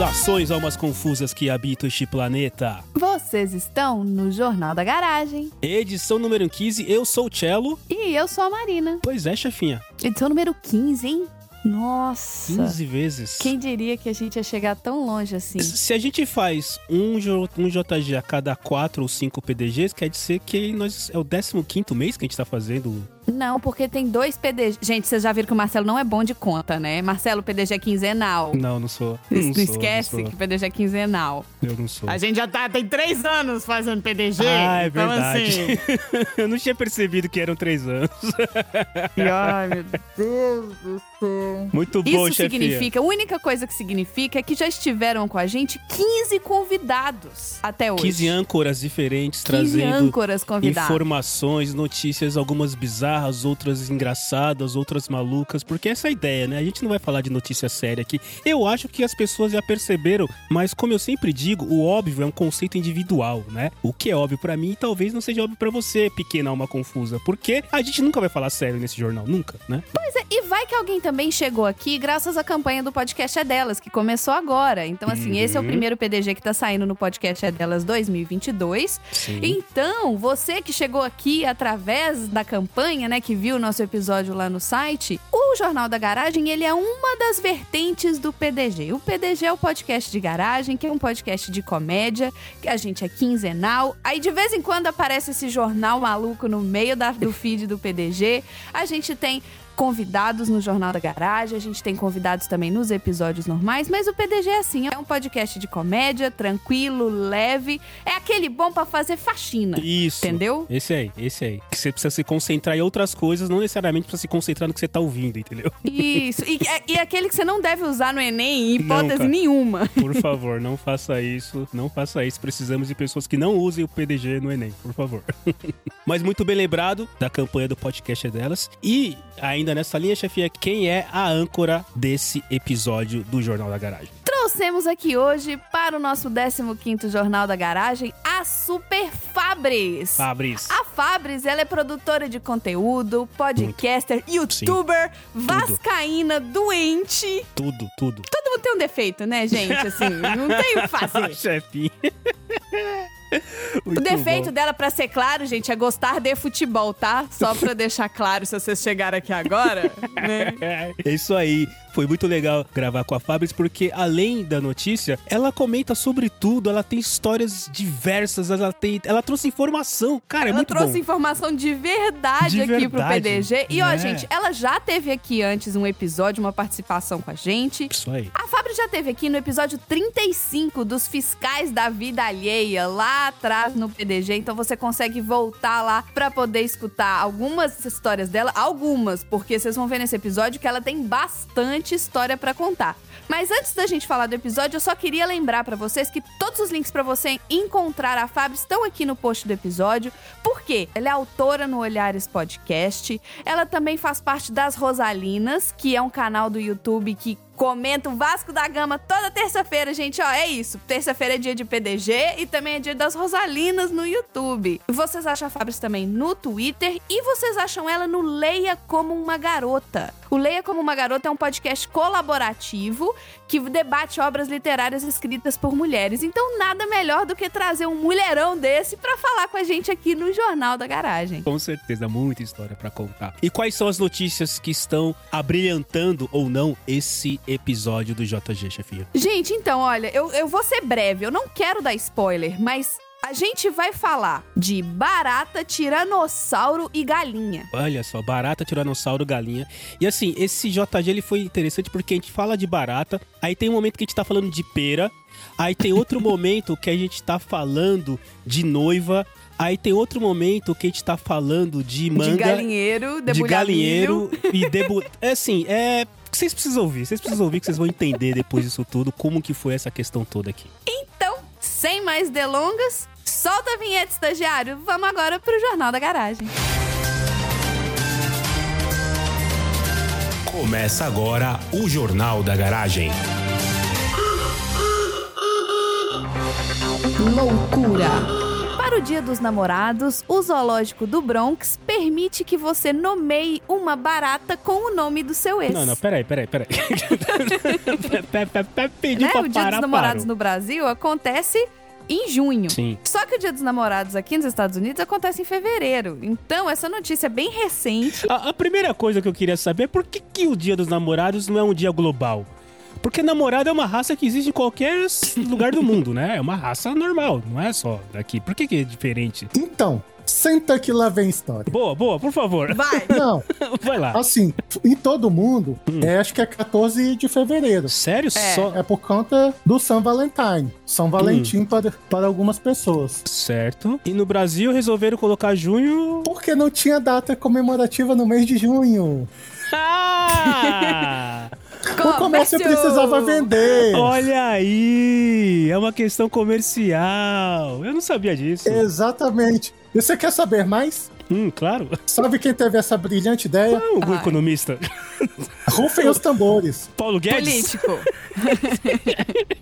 Saudações almas confusas que habitam este planeta. Vocês estão no Jornal da Garagem. Edição número 15, eu sou o Cello. E eu sou a Marina. Pois é, chefinha. Edição número 15, hein? Nossa. 15 vezes. Quem diria que a gente ia chegar tão longe assim? Se a gente faz um, um JG a cada 4 ou 5 PDGs, quer dizer que nós, é o 15 mês que a gente tá fazendo. Não, porque tem dois PDG. Gente, vocês já viram que o Marcelo não é bom de conta, né? Marcelo, o PDG é quinzenal. Não, não sou. Não, Não sou, esquece não que PDG é quinzenal. Eu não sou. A gente já tá, tem três anos fazendo PDG. Ah, é então, verdade. assim. eu não tinha percebido que eram 3 anos. Ai, meu Deus do céu. Muito bom, Isso chefia. significa, a única coisa que significa é que já estiveram com a gente 15 convidados até hoje. 15 âncoras diferentes 15 trazendo âncoras convidados. informações, notícias, algumas bizarras, outras engraçadas, outras malucas, porque essa é a ideia, né? A gente não vai falar de notícia séria aqui. Eu acho que as pessoas já perceberam, mas como eu sempre digo, o óbvio é um conceito individual, né? O que é óbvio pra mim talvez não seja óbvio pra você, pequena alma confusa, porque a gente nunca vai falar sério nesse jornal, nunca, né? Pois é, e vai que alguém também chegou aqui graças à campanha do podcast É Delas, que começou agora. Então, assim, esse é o Uhum. primeiro PDG que tá saindo no podcast É Delas 2022. Sim. Então, você que chegou aqui através da campanha, né, que viu o nosso episódio lá no site, o Jornal da Garagem, ele é uma das vertentes do PDG. O PDG é o podcast de garagem, que é um podcast de comédia, que a gente é quinzenal. Aí, de vez em quando, aparece esse jornal maluco no meio da- do feed do PDG. A gente tem convidados no Jornal da Garagem, a gente tem convidados também nos episódios normais, mas o PDG é assim, é um podcast de comédia, tranquilo, leve, é aquele bom pra fazer faxina. Isso. Entendeu? Esse aí, esse aí. Que você precisa se concentrar em outras coisas, não necessariamente precisa se concentrar no que você tá ouvindo, entendeu? Isso. E, e aquele que você não deve usar no Enem em hipótese nenhuma. Por favor, não faça isso. Não faça isso. Precisamos de pessoas que não usem o PDG no Enem, por favor. Mas muito bem lembrado da campanha do podcast é delas. E ainda nessa linha, chefia, quem é a âncora desse episódio do Jornal da Garagem? Trouxemos aqui hoje para o nosso 15º Jornal da Garagem a Super Fabris. Fabris. A Fabris, ela é produtora de conteúdo, podcaster, youtuber, vascaína, doente. Tudo, tudo. Todo mundo tem um defeito, né, gente? Assim, não tem o que fazer. Chefinha. O Muito defeito bom. dela, pra ser claro, gente, é gostar de futebol, tá? Só pra deixar claro, se vocês chegaram aqui agora, né? É isso aí. Foi muito legal gravar com a Fabris, porque além da notícia, ela comenta sobre tudo, ela tem histórias diversas, ela tem. Ela trouxe informação. Cara, é ela muito trouxe bom. informação de verdade De aqui pro PDG. E, ó, né? gente, ela já teve aqui antes um episódio, uma participação com a gente. Isso aí. A Fábio já teve aqui no episódio 35 dos Fiscais da Vida Alheia, lá atrás no PDG. Então você consegue voltar lá pra poder escutar algumas histórias dela. Algumas, porque vocês vão ver nesse episódio que ela tem bastante história pra contar. Mas antes da gente falar do episódio, eu só queria lembrar pra vocês que todos os links pra você encontrar a Fábio estão aqui no post do episódio. Por quê? Ela é autora no Olhares Podcast. Ela também faz parte das Rosalinas, que é um canal do YouTube que comenta o Vasco da Gama toda terça-feira, gente. Ó, é isso. Terça-feira é dia de PDG e também é dia das Rosalinas no YouTube. Vocês acham a Fabris também no Twitter e vocês acham ela no Leia Como Uma Garota. O Leia Como Uma Garota é um podcast colaborativo que debate obras literárias escritas por mulheres. Então, nada melhor do que trazer um mulherão desse pra falar com a gente aqui no Jornal da Garagem. Com certeza, muita história pra contar. E quais são as notícias que estão abrilhantando ou não esse episódio do JG, chefia? Gente, então, olha, eu, eu vou ser breve, eu não quero dar spoiler, mas a gente vai falar de barata, tiranossauro e galinha. Olha só, barata, tiranossauro, galinha. E assim, esse JG ele foi interessante porque a gente fala de barata, aí tem um momento que a gente tá falando de pera, aí tem outro momento que a gente tá falando de noiva, Aí tem outro momento que a gente tá falando de manga. De galinheiro, de galinheiro e debu... É assim, é. Vocês precisam ouvir, vocês precisam ouvir que vocês vão entender depois disso tudo como que foi essa questão toda aqui. Então, sem mais delongas, solta a vinheta, estagiário. Vamos agora pro Jornal da Garagem. Começa agora o Jornal da Garagem. Loucura! Para o Dia dos Namorados, o Zoológico do Bronx permite que você nomeie uma barata com o nome do seu ex. Não, não, peraí, peraí, peraí. Pe- pe- pe- Pedi né? pra O Dia parar, dos Namorados parou. no Brasil acontece em junho. Sim. Só que o Dia dos Namorados aqui nos Estados Unidos acontece em fevereiro. Então, essa notícia é bem recente. A, a primeira coisa que eu queria saber é por que, que o Dia dos Namorados não é um dia global? Porque namorado é uma raça que existe em qualquer lugar do mundo, né? É uma raça normal, não é só daqui. Por que, que é diferente? Então, senta que lá vem história. Boa, boa, por favor. Vai! Não, Vai lá. assim, em todo mundo, é, acho que é 14 de fevereiro. Sério? É. Só. É por conta do São Valentine. São Valentim para, para algumas pessoas. Certo. E no Brasil resolveram colocar junho. Porque não tinha data comemorativa no mês de junho. Ah! O comércio precisava vender. Olha aí! É uma questão comercial. Eu não sabia disso. Exatamente. E você quer saber mais? Hum, claro. Sabe quem teve essa brilhante ideia? Ah, o Ai. economista. Rufem os tambores. Paulo Guedes. Político.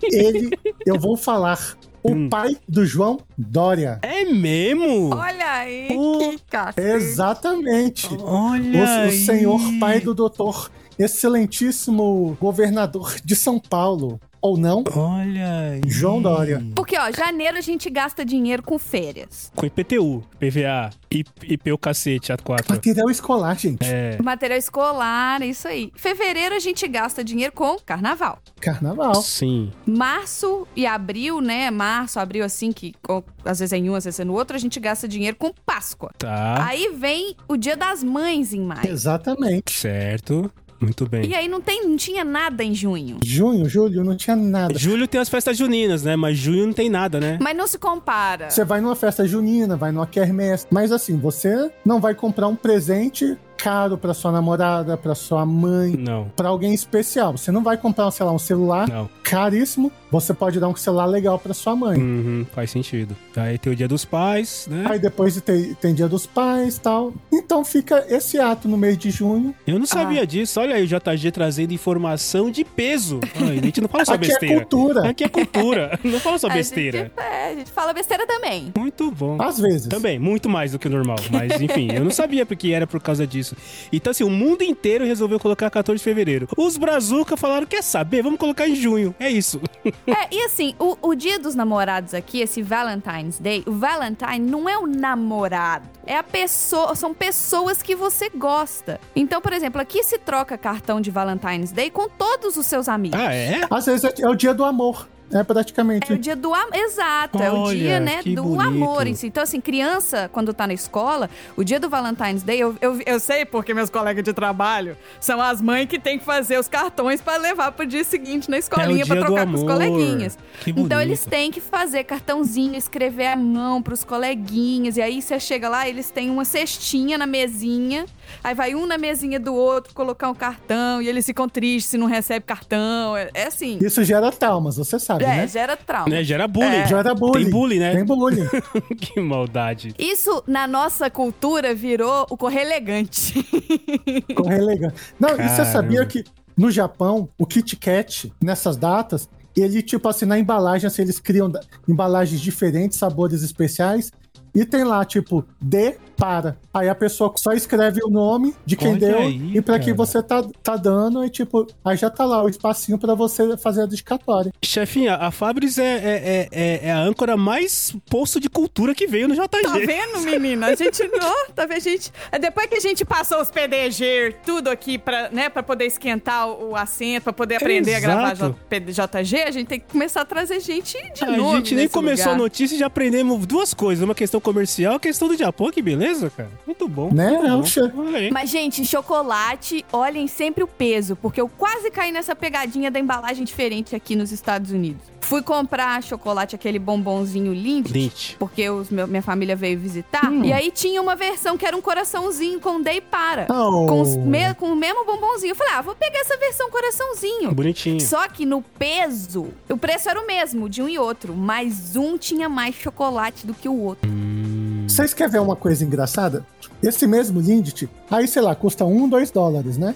Ele, eu vou falar, o Hum. pai do João Dória. É mesmo? Olha aí, Pô, que cacete. Exatamente. Olha O, o aí. senhor pai do doutor, excelentíssimo governador de São Paulo. Ou não? Olha aí. João Dória. Porque, ó, janeiro a gente gasta dinheiro com férias. Com IPTU, PVA, IP, IP o cacete, A4. Material escolar, gente. É. Material escolar, isso aí. Fevereiro a gente gasta dinheiro com carnaval. Carnaval. Sim. Março e abril, né? Março, abril, assim, que ó, às vezes é em um, às vezes é no outro, a gente gasta dinheiro com Páscoa. Tá. Aí vem o Dia das Mães em maio. Exatamente. Certo. Muito bem. E aí não, tem, não tinha nada em junho. Junho, julho, não tinha nada. Julho tem as festas juninas, né? Mas junho não tem nada, né? Mas não se compara. Você vai numa festa junina, vai numa quermesse, mas assim, você não vai comprar um presente caro pra sua namorada, pra sua mãe, Não. pra alguém especial. Você não vai comprar, sei lá, um celular Não. caríssimo. Você pode dar um celular legal pra sua mãe. Uhum, faz sentido. Aí tem o dia dos pais, né? Aí depois tem, tem Dia dos Pais e tal. Então fica esse ato no mês de junho. Eu não Ah. sabia disso. Olha aí o JG trazendo informação de peso. Ai, a gente não fala só Aqui é besteira. cultura. Aqui é cultura. Não fala só A besteira. gente, é, a gente fala besteira também. Muito bom. Às vezes. Também, muito mais do que o normal. Mas, enfim, eu não sabia porque era por causa disso. Então, assim, o mundo inteiro resolveu colocar 14 de fevereiro. Os Brazuca falaram: quer saber? Vamos colocar em junho. É isso. É, e assim, o, o dia dos namorados aqui, esse Valentine's Day, o Valentine não é o namorado. É a pessoa, são pessoas que você gosta. Então, por exemplo, aqui se troca cartão de Valentine's Day com todos os seus amigos. Ah, é? Às vezes é, é o dia do amor. É praticamente. É o dia do amor. Exato, é o Olha, dia, né, do bonito. amor em si. Então, assim, criança, quando tá na escola, o dia do Valentine's Day, eu, eu, eu sei porque meus colegas de trabalho são as mães que têm que fazer os cartões pra levar pro dia seguinte na escolinha É pra dia do trocar com os coleguinhas. Que Então, eles têm que fazer cartãozinho, escrever a mão pros coleguinhas. E aí, você chega lá, eles têm uma cestinha na mesinha. Aí vai um na mesinha do outro colocar um cartão. E eles ficam tristes se não recebe cartão. É, é assim. Isso gera traumas, você sabe, É, né? gera trauma. Né? Gera bullying. É. Gera bullying. Tem bullying, né? Tem bullying. que maldade. Isso, na nossa cultura, virou o correr elegante. Correr elegante. Não, e você Caramba. sabia que no Japão, o Kit Kat, nessas datas, ele, tipo assim, na embalagem, assim, eles criam embalagens diferentes, sabores especiais, e tem lá, tipo, D para. Aí a pessoa só escreve o nome de quem Olha deu aí, e pra quem você tá, tá dando, e tipo, aí já tá lá o espacinho pra você fazer a dedicatória. Chefinha, a Fabris é, é, é, é- é a âncora mais poço de cultura que veio no JG. Tá vendo, menina? A gente não, tá vendo? A gente, depois que a gente passou os PDG, tudo aqui pra, né, pra poder esquentar o, o assento, pra poder aprender a gravar Exato. J- P- JG, a gente tem que começar a trazer gente de A nome gente nem começou lugar. a notícia e já aprendemos duas coisas. Uma questão comercial e a questão do Japão. Que beleza, cara. Muito bom. Né? muito bom. che- Olha aí. Mas, gente, chocolate, olhem sempre o peso, porque eu quase caí nessa pegadinha da embalagem diferente aqui nos Estados Unidos. Fui comprar chocolate, aquele bombonzinho Lindt. Lindt. Porque os meu- minha família veio visitar. E aí tinha uma versão que era um coraçãozinho com Day para. Oh. Com, os me- com o mesmo bombonzinho. Eu falei, ah, vou pegar essa versão coraçãozinho. Bonitinho. Só que no peso, o preço era o mesmo de um e outro, mas um tinha mais chocolate do que o outro. Vocês querem ver uma coisa engraçada? Esse mesmo Lindt, aí, sei lá, custa um, dois dólares, né?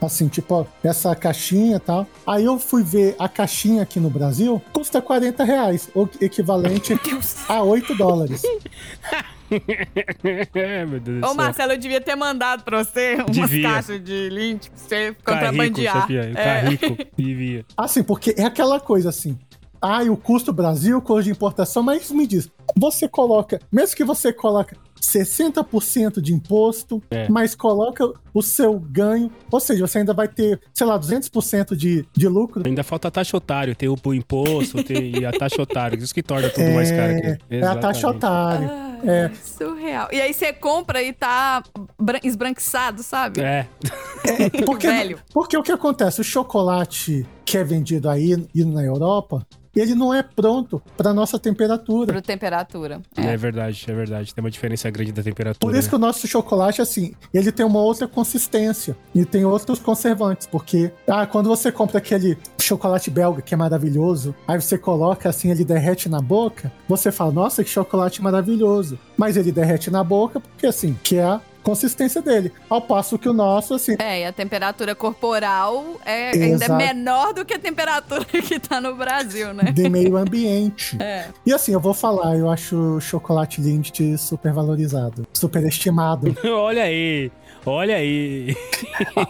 Assim, tipo, ó, essa caixinha e tal. Aí eu fui ver a caixinha aqui no Brasil, custa 40 reais, o equivalente a 8 dólares. É, meu Deus do Ô, céu. Marcelo, eu devia ter mandado pra você umas Devia. caixas de lint pra você Ficar rico, contrabandear. Sofia. É. Ficar rico. Devia. Assim, porque é aquela coisa assim. Ah, e o custo Brasil, custo de importação, mas me diz, você coloca, mesmo que você coloca 60% de imposto, É. mas coloca o seu ganho, ou seja, você ainda vai ter, sei lá, 200% de, de lucro. Ainda falta a taxa otário. Tem o o imposto tem, e a taxa otário. Isso que torna tudo mais caro aqui. É a taxa otário. É, Surreal. E aí você compra e tá bran- esbranquiçado, sabe? É. porque, Velho. porque o que acontece? O chocolate que é vendido aí e na Europa, ele não é pronto para nossa temperatura. Pro temperatura. É. verdade, é verdade. Tem uma diferença grande da temperatura. Por isso né? que o nosso chocolate, assim, ele tem uma outra consistência e tem outros conservantes, porque ah, quando você compra aquele chocolate belga que é maravilhoso, aí você coloca assim, ele derrete na boca, você fala, nossa, que chocolate maravilhoso. Mas ele derrete na boca porque assim, que é consistência dele. Ao passo que o nosso, assim, É, e a temperatura corporal é ainda é Exato. menor do que a temperatura que tá no Brasil, né? de meio ambiente. É. E assim, eu vou falar, eu acho o chocolate Lindt super valorizado, super estimado. Olha aí. Olha aí.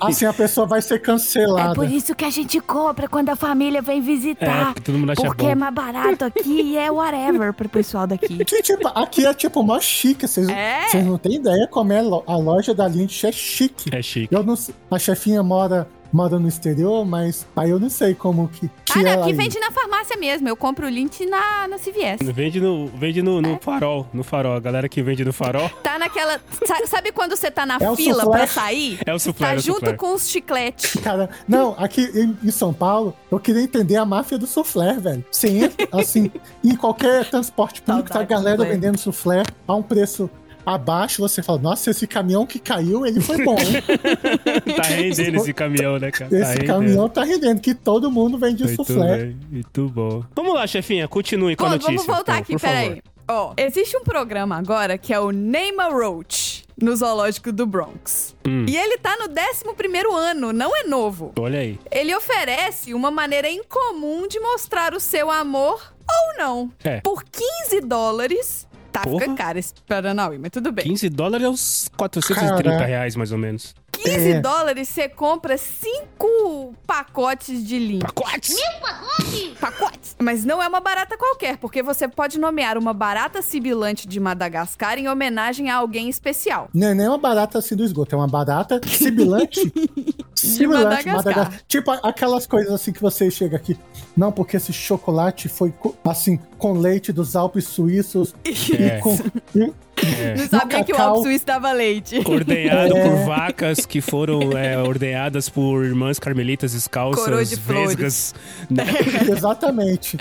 assim, a pessoa vai ser cancelada. isso que a gente compra quando a família vem É, visitar. porque todo mundo acha porque é bom. mais barato aqui e é whatever pro pessoal daqui. Que, tipo, aqui é tipo mó chique, vocês É? vocês não têm ideia como é lo- a loja da Lindt é chique. É chique. Eu não a chefinha mora, mora no exterior, mas aí eu não sei como que, que Ah, é não, aqui aí. vende na farmácia mesmo. Eu compro o Lint na, na CVS. Vende no, vende no, no farol. No farol. A galera que vende no farol Tá naquela. sa- Sabe quando você tá na É fila pra sair? é o suflé. Tá é o junto com os chicletes. Cara, não, aqui em, em São Paulo, eu queria entender a máfia do soufflé, velho. Você entra, assim, em qualquer transporte público, tá a galera vendendo soufflé a um preço abaixo, você fala, nossa, esse caminhão que caiu, ele foi bom, hein? Tá rendendo esse caminhão, né, cara? Tá Esse rendendo. caminhão tá rendendo, que todo mundo vende Muito soufflé. bem, muito bom. Vamos lá, chefinha, continue com a Bom, notícia. vamos voltar então, aqui, peraí. Ó, existe um programa agora que é o Name a Roach, no zoológico do Bronx. Hum. E ele tá no 11º ano, não é novo. Olha aí. Ele oferece uma maneira incomum de mostrar o seu amor ou não. É. Por 15 dólares. Tá, Porra. fica caro esse Paranauê, mas tudo bem. 15 dólares é uns 430 Caraca. reais, mais ou menos. 15 É. dólares você compra 5 pacotes de lint. Pacotes? Pacotes! Mas não é uma barata qualquer, porque você pode nomear uma barata sibilante de Madagascar em homenagem a alguém especial. Não é nem uma barata assim do esgoto, é uma barata sibilante. sibilante, Madagascar. Tipo aquelas coisas assim que você chega aqui. Não, porque esse chocolate foi assim, com leite dos Alpes suíços É. e com. e- Não no sabia que o cacau. Suíço dava leite. Ordenhado É. por vacas que foram é, ordenhadas por irmãs carmelitas Coroa descalças, de flores. vesgas. né? Exatamente.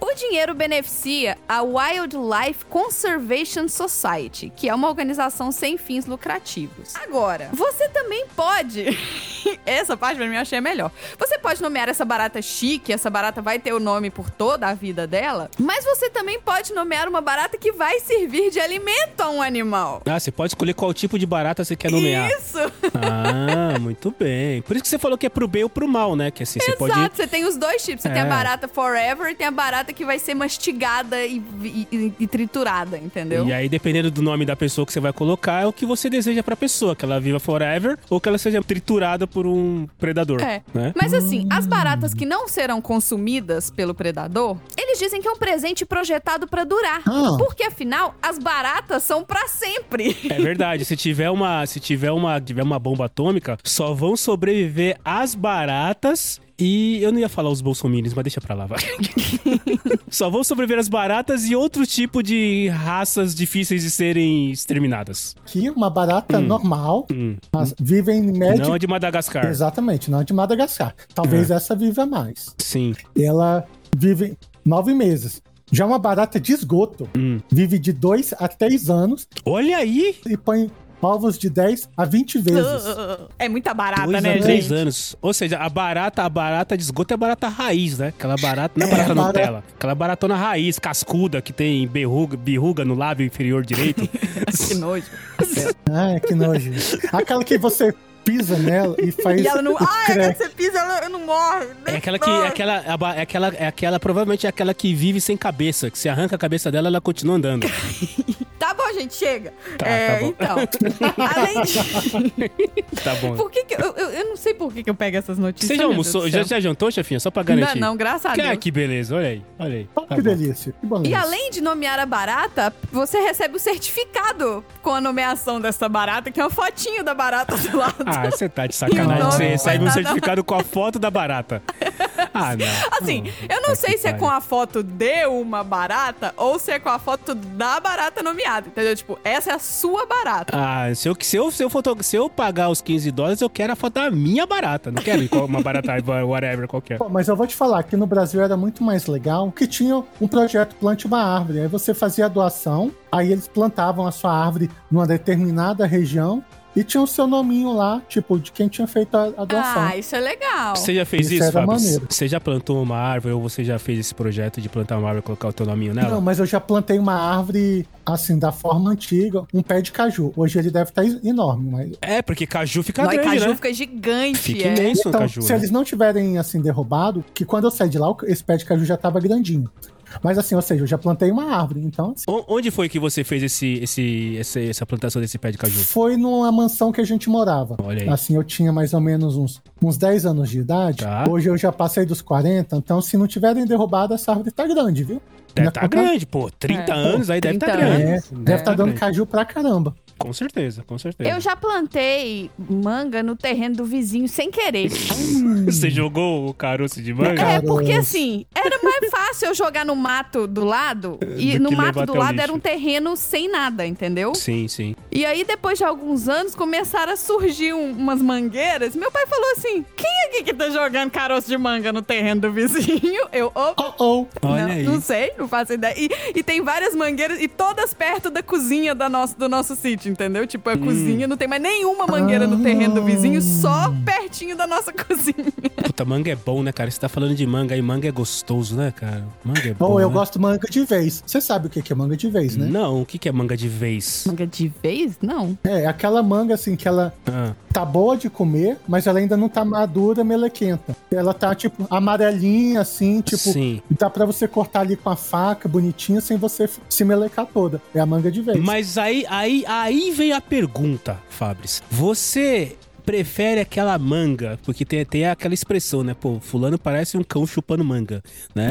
O dinheiro beneficia a Wildlife Conservation Society, que é uma organização sem fins lucrativos. Agora, você também pode. essa parte pra mim eu achei a melhor. Você pode nomear essa barata chique, essa barata vai ter o nome por toda a vida dela, mas você também pode nomear uma barata que vai servir de alimento a um animal. Ah, você pode escolher qual tipo de barata você quer nomear. Isso! Ah, muito bem. Por isso que você falou que é pro bem ou pro mal, né? Que assim, você pode. Exato, você tem os dois tipos. Você tem a É. barata forever e tem a barata que vai ser mastigada e, e- e triturada, entendeu? E aí, dependendo do nome da pessoa que você vai colocar, é o que você deseja pra pessoa. Que ela viva forever ou que ela seja triturada por um predador. É. Né? Mas assim, as baratas que não serão consumidas pelo predador, eles dizem que é um presente projetado pra durar. Ah. Porque afinal, as baratas são pra sempre. É verdade. Se tiver uma, se tiver uma, tiver uma bomba atômica, só vão sobreviver as baratas e eu não ia falar os bolsominions, mas deixa pra lá, vai. só vão sobreviver as baratas e outro tipo de raças difíceis de serem exterminadas. Aqui, uma barata normal, Hum. mas vive em média. Não a de Madagascar. Exatamente, não de Madagascar. Talvez É. essa viva mais. Sim. Ela vive nove meses. Já uma barata de esgoto Hum. vive de 2 a 3 anos Olha aí! e põe ovos de 10 a 20 vezes. É muita barata, Dois né, a três gente? anos. Ou seja, a barata, a barata de esgoto é barata raiz, né? Aquela barata, não é É, barata barata- Nutella. Aquela baratona raiz, cascuda, que tem berruga, berruga no lábio inferior direito. Que nojo. Ai, que nojo. Aquela que você pisa nela e faz. E ela não. o Ai, crack. quando você pisa, ela não morre. É aquela que. É aquela, é é aquela, é aquela. Provavelmente é aquela que vive sem cabeça. Que se arranca a cabeça dela, ela continua andando. Tá bom, gente, chega. Tá, é, tá bom. então. Além de. Tá bom. Por que, que eu, eu, eu não sei por que, que eu pego essas notícias. Você já almoçou? Já, já jantou, chefinha? Só pra Não, garantir. não, graças a Que, Deus. que beleza, olha aí. Olha aí. Tá que bom. delícia. Que. E além de nomear a barata, você recebe o certificado com a nomeação dessa barata, que é uma fotinho da barata do lado. Ah, você tá de sacanagem. Você recebe um certificado com a foto da barata. Ah, não. Assim, Não, eu não sei se é com a foto de uma barata ou se é com a foto da barata nomeada, entendeu? Tipo, essa é a sua barata. Ah, se eu, se, eu, se, eu foto, se eu pagar os 15 dólares, eu quero a foto da minha barata. Não quero uma barata whatever qualquer. Pô, Mas eu vou te falar que no Brasil era muito mais legal que tinha um projeto Plante uma Árvore. Aí você fazia a doação, aí eles plantavam a sua árvore numa determinada região e tinha o seu nominho lá, tipo, de quem tinha feito a, a doação. Ah, isso é legal. Você já fez Isso isso, Fábio? maneiro. Você já plantou uma árvore ou você já fez esse projeto de plantar uma árvore e colocar o teu nominho nela? Não, mas eu já plantei uma árvore, assim, da forma antiga, um pé de caju. Hoje ele deve estar enorme, mas... É, porque caju fica Não, e grande, caju né? fica gigante. Fica é. imenso o Então, caju, se né? eles não tiverem, assim, derrubado, que quando eu saí de lá, esse pé de caju já tava grandinho. Mas assim, ou seja, eu já plantei uma árvore, então assim, Onde foi que você fez esse, esse, esse- essa plantação desse pé de caju? foi numa mansão que a gente morava. Olha aí. Assim, eu tinha mais ou menos uns, uns 10 anos de idade. Tá. Hoje eu já passei dos 40, então se não tiverem derrubado, essa árvore tá grande, viu? Deve estar tá- grande, pô. 30 É, anos aí deve 30 estar grande. É, deve estar tá dando grande. caju pra caramba. Com certeza, com certeza. Eu já plantei manga no terreno do vizinho sem querer. Você jogou o caroço de manga? É, porque assim, era mais fácil eu jogar no mato do lado. E Do no mato do lado lixo. era um terreno sem nada, entendeu? Sim, sim. E aí, depois de alguns anos, começaram a surgir um- umas mangueiras. Meu pai falou assim: Quem aqui que tá jogando caroço de manga no terreno do vizinho? Eu, opa. Oh, oh. Olha não, aí. não sei, não faço ideia. E, e tem várias mangueiras e todas perto da cozinha da nosso, do nosso sítio, entendeu? Tipo, Hum. a cozinha não tem mais nenhuma mangueira no terreno do vizinho, só pertinho da nossa cozinha. Puta, manga é bom, né, cara? Você tá falando de manga aí, manga é gostoso, né, cara? Manga é bom. Ou eu né? gosto manga de vez. Você sabe o que que é manga de vez, né? Não, o que que é manga de vez? Manga de vez? Não. É, aquela manga assim que ela Ah, tá boa de comer, mas ela ainda não tá madura, melequenta. Ela tá tipo amarelinha assim, tipo, sim. dá pra você cortar ali com a faca, bonitinha, sem você se melecar toda. É a manga de vez. Mas aí, aí, aí vem a pergunta, Fabris. Você prefere aquela manga, porque tem, tem aquela expressão, né? Pô, fulano parece um cão chupando manga, né?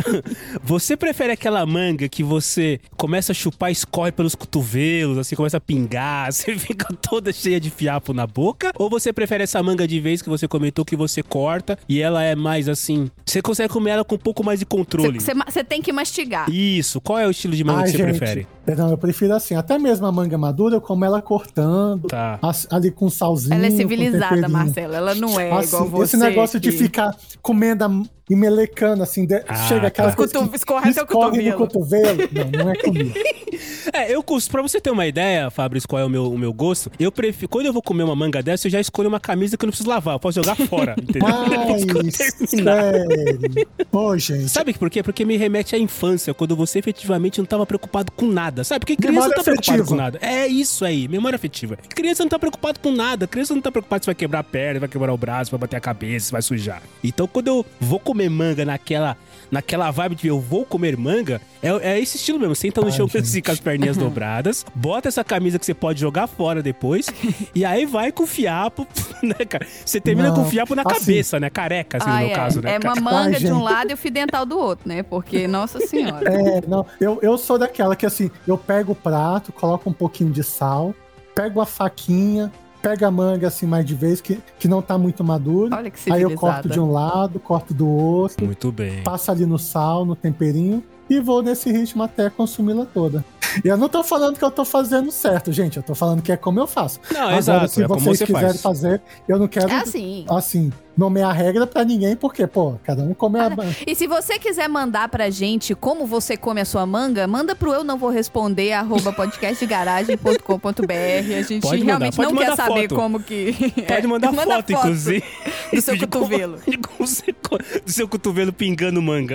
você prefere aquela manga que você começa a chupar e escorre pelos cotovelos, assim, começa a pingar, você fica toda cheia de fiapo na boca? Ou você prefere essa manga de vez que você comentou que você corta e ela é mais assim, você consegue comer ela com um pouco mais de controle? Você tem que mastigar. Isso, qual é o estilo de manga Ai, que você gente, prefere? Não, eu prefiro assim. Até mesmo a manga madura, eu como ela cortando, Tá. ali com salzinho. Ela é com civilizada. Marcela. Ela não é Assim, igual você. esse negócio de que- ficar comendo e melecando, assim, de- Ah, chega aquela tá. coisa escorre até o escorre no cotovelo. cotovelo. Não, não é comigo. É, eu pra você ter uma ideia, Fabrício, qual é o meu, o meu gosto, eu prefiro. Quando eu vou comer uma manga dessa, eu já escolho uma camisa que eu não preciso lavar, eu posso jogar fora, entendeu? Terminar. sério. Ô, gente. Sabe por quê? Porque me remete à infância, quando você efetivamente não tava preocupado com nada, sabe? Porque criança Memória não tá preocupada afetiva. com nada. É isso aí, memória afetiva. Criança não tá preocupado com nada, criança não tá preocupada se vai quebrar a perna, vai quebrar o braço, vai bater a cabeça, vai sujar. Então quando eu vou comer manga naquela, naquela vibe de eu vou comer manga, é, é esse estilo mesmo. Senta no Ai, chão gente. assim, com as perninhas dobradas, bota essa camisa que você pode jogar fora depois, e aí vai com o fiapo, né, cara? Você termina Não, com o fiapo na assim- cabeça, né? Careca, assim, Ah, no meu é. caso, né? é uma Ai, manga de um lado e o fio dental do outro, né? Porque, nossa senhora. É, não, eu, eu sou daquela que assim, eu pego o prato, coloco um pouquinho de sal, pego a faquinha, pego a manga assim mais de vez, que, que não tá muito madura. Olha que Aí eu corto de um lado, corto do outro, Muito bem. passo ali no sal, no temperinho e vou nesse ritmo até consumi-la toda. E eu não tô falando que eu tô fazendo certo, gente. Eu tô falando que é como eu faço. Não, Agora, exato, se é vocês você quiserem faz. fazer, eu não quero É assim. assim, nomear a regra pra ninguém, porque, pô, cada um come a. E se você quiser mandar pra gente como você come a sua manga, manda pro eu não vou responder, arroba podcastgaragem.com.br. A gente Pode mandar, realmente pode não quer saber foto. como que. Pode mandar Manda foto, inclusive. Do seu De como- cotovelo. de como você Do seu cotovelo pingando manga.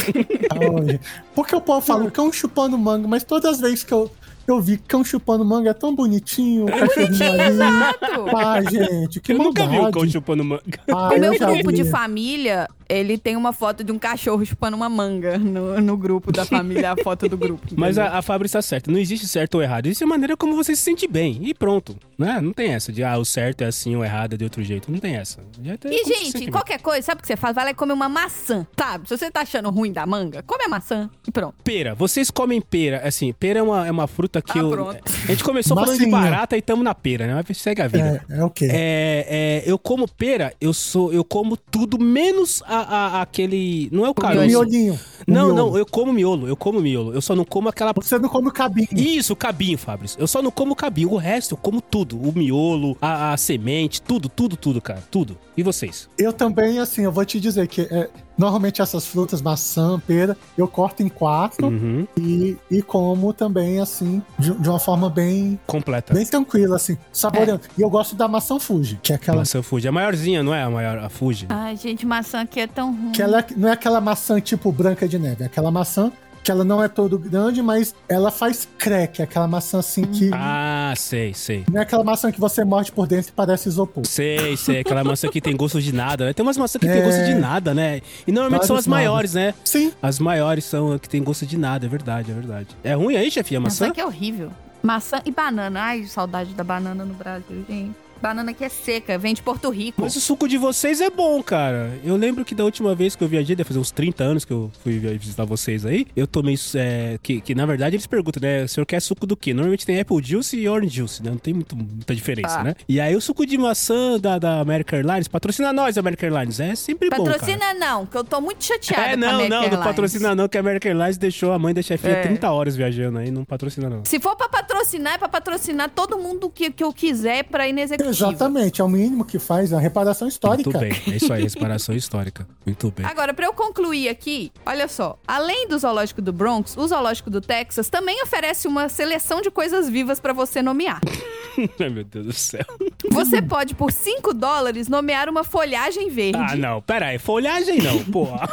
Porque o povo fala cão chupando manga, mas todas as vezes que eu, eu vi cão chupando manga é tão bonitinho, o cachorrinho ali. Exato. Ah, gente, que Eu nunca vi um maldade. cão chupando manga. Ah, O eu meu grupo vi. de família, ele tem uma foto de um cachorro chupando uma manga no, no grupo da família, a foto do grupo. Mas a, a Fábio está certa. Não existe certo ou errado. Existe a maneira como você se sente bem. E pronto. Né? Não tem essa de, ah, o certo é assim, o errado é de outro jeito. Não tem essa. E, se gente, bem. qualquer coisa, sabe o que você faz? Vai lá e come uma maçã, sabe? Se você tá achando ruim da manga, come a maçã e pronto. Pera, vocês comem pera. Assim, pera é uma, é uma fruta que Ah, eu. pronto. A gente começou falando de barata e tamo na pera, né? Mas segue a vida. É, é o quê? É, é, eu como pera, eu sou, eu como tudo menos a, a- aquele, não é o o caroço. miolinho. o Não, miolo. não, eu como miolo, eu como miolo. Eu só não como aquela Você não come o cabinho. Isso, o cabinho, Fabrício. Eu só não como o cabinho. O resto eu como tudo. O miolo, a, a semente, tudo, tudo, tudo, cara. Tudo. E vocês? Eu também, assim, eu vou te dizer que é, normalmente essas frutas, maçã, pera, eu corto em quatro Uhum. e, e como também, assim, de, de uma forma bem, Completa. bem tranquila, assim, saboreando. E eu gosto da maçã Fuji, que é aquela. Maçã Fuji. A maiorzinha, não é a maior, a Fuji? Ai, gente, maçã aqui é tão ruim. Que ela é- não é aquela maçã tipo branca de neve, é aquela maçã que ela não é todo grande, mas ela faz crack, é aquela maçã assim que. Ah, sei, sei. Não é aquela maçã que você morde por dentro e parece isopor. Sei, sei. Aquela maçã que tem gosto de nada, né? Tem umas maçãs que É. tem gosto de nada, né? E normalmente são as Vários nada. maiores, né? Sim, As maiores são as que tem gosto de nada, é verdade, é verdade. É ruim aí, chefinha, a Maçã maçã? aqui é horrível. Maçã e banana. Ai, saudade da banana no Brasil, gente. Banana aqui é seca, vem de Porto Rico. Mas o suco de vocês é bom, cara. Eu lembro que da última vez que eu viajei, deve fazer uns 30 anos que eu fui visitar vocês aí, eu tomei. É, que, que na verdade eles perguntam, né? O senhor quer suco do quê? Normalmente tem Apple Juice e Orange Juice, né? Não tem muito, muita diferença, Ah. né? E aí o suco de maçã da, da American Airlines, patrocina nós, American Airlines. É sempre bom. Cara. Patrocina não, que eu tô muito chateada É, não, não, não patrocina não, que a American Airlines deixou a mãe da chefinha É. 30 horas viajando aí, não patrocina não. Se for pra patrocinar, é pra patrocinar todo mundo que, que eu quiser pra ir exatamente. É o mínimo que faz a reparação histórica. Muito bem, é isso aí, reparação histórica. Muito bem. Agora, pra eu concluir aqui, olha só. Além do zoológico do Bronx, o zoológico do Texas também oferece uma seleção de coisas vivas pra você nomear. Ai, meu Deus do céu. Você pode, por 5 dólares, nomear uma folhagem verde. Ah, não, pera aí, folhagem não, porra.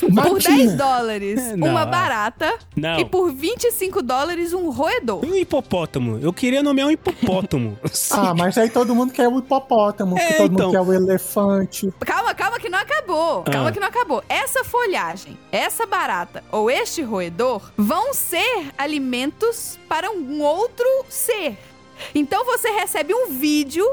Por Matinha. 10 dólares, É, não, uma é. barata. Não. E por 25 dólares, um roedor. E um hipopótamo? Eu queria nomear um hipopótamo. Ah, mas aí todo mundo quer o hipopótamo, É, todo então. mundo quer o elefante. Calma, calma que não acabou. Calma Ah. que não acabou. Essa folhagem, essa barata ou este roedor vão ser alimentos para um outro ser. Então você recebe um vídeo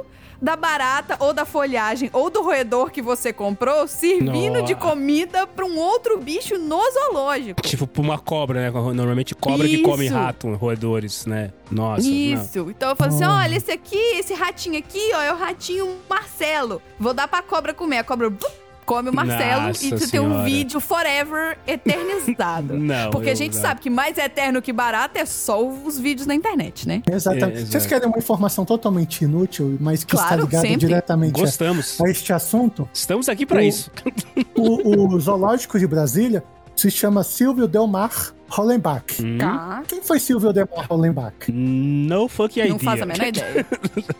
da barata ou da folhagem ou do roedor que você comprou servindo de Nossa. comida para um outro bicho no zoológico. tipo, pra uma cobra, né? Normalmente cobra que come Isso. rato, roedores, né? Nossa. não. Isso. Então eu falo assim: olha, esse aqui, esse ratinho aqui, ó, é o ratinho Marcelo. Vou dar pra cobra comer. A cobra blup, come o Marcelo Nossa e tu tem um vídeo forever eternizado. Não, Porque a gente não. sabe que mais eterno que barato é só os vídeos na internet, né? Exatamente. É, exato. Vocês querem uma informação totalmente inútil, mas que está Claro, ligada sempre. diretamente a, Gostamos. a este assunto? Estamos aqui pra O- isso. O, o zoológico de Brasília se chama Silvio Delmar Hollenbach. Hum, Tá. Quem foi Silvio Delmar Hollenbach? No fuck idea. Não faço a menor ideia.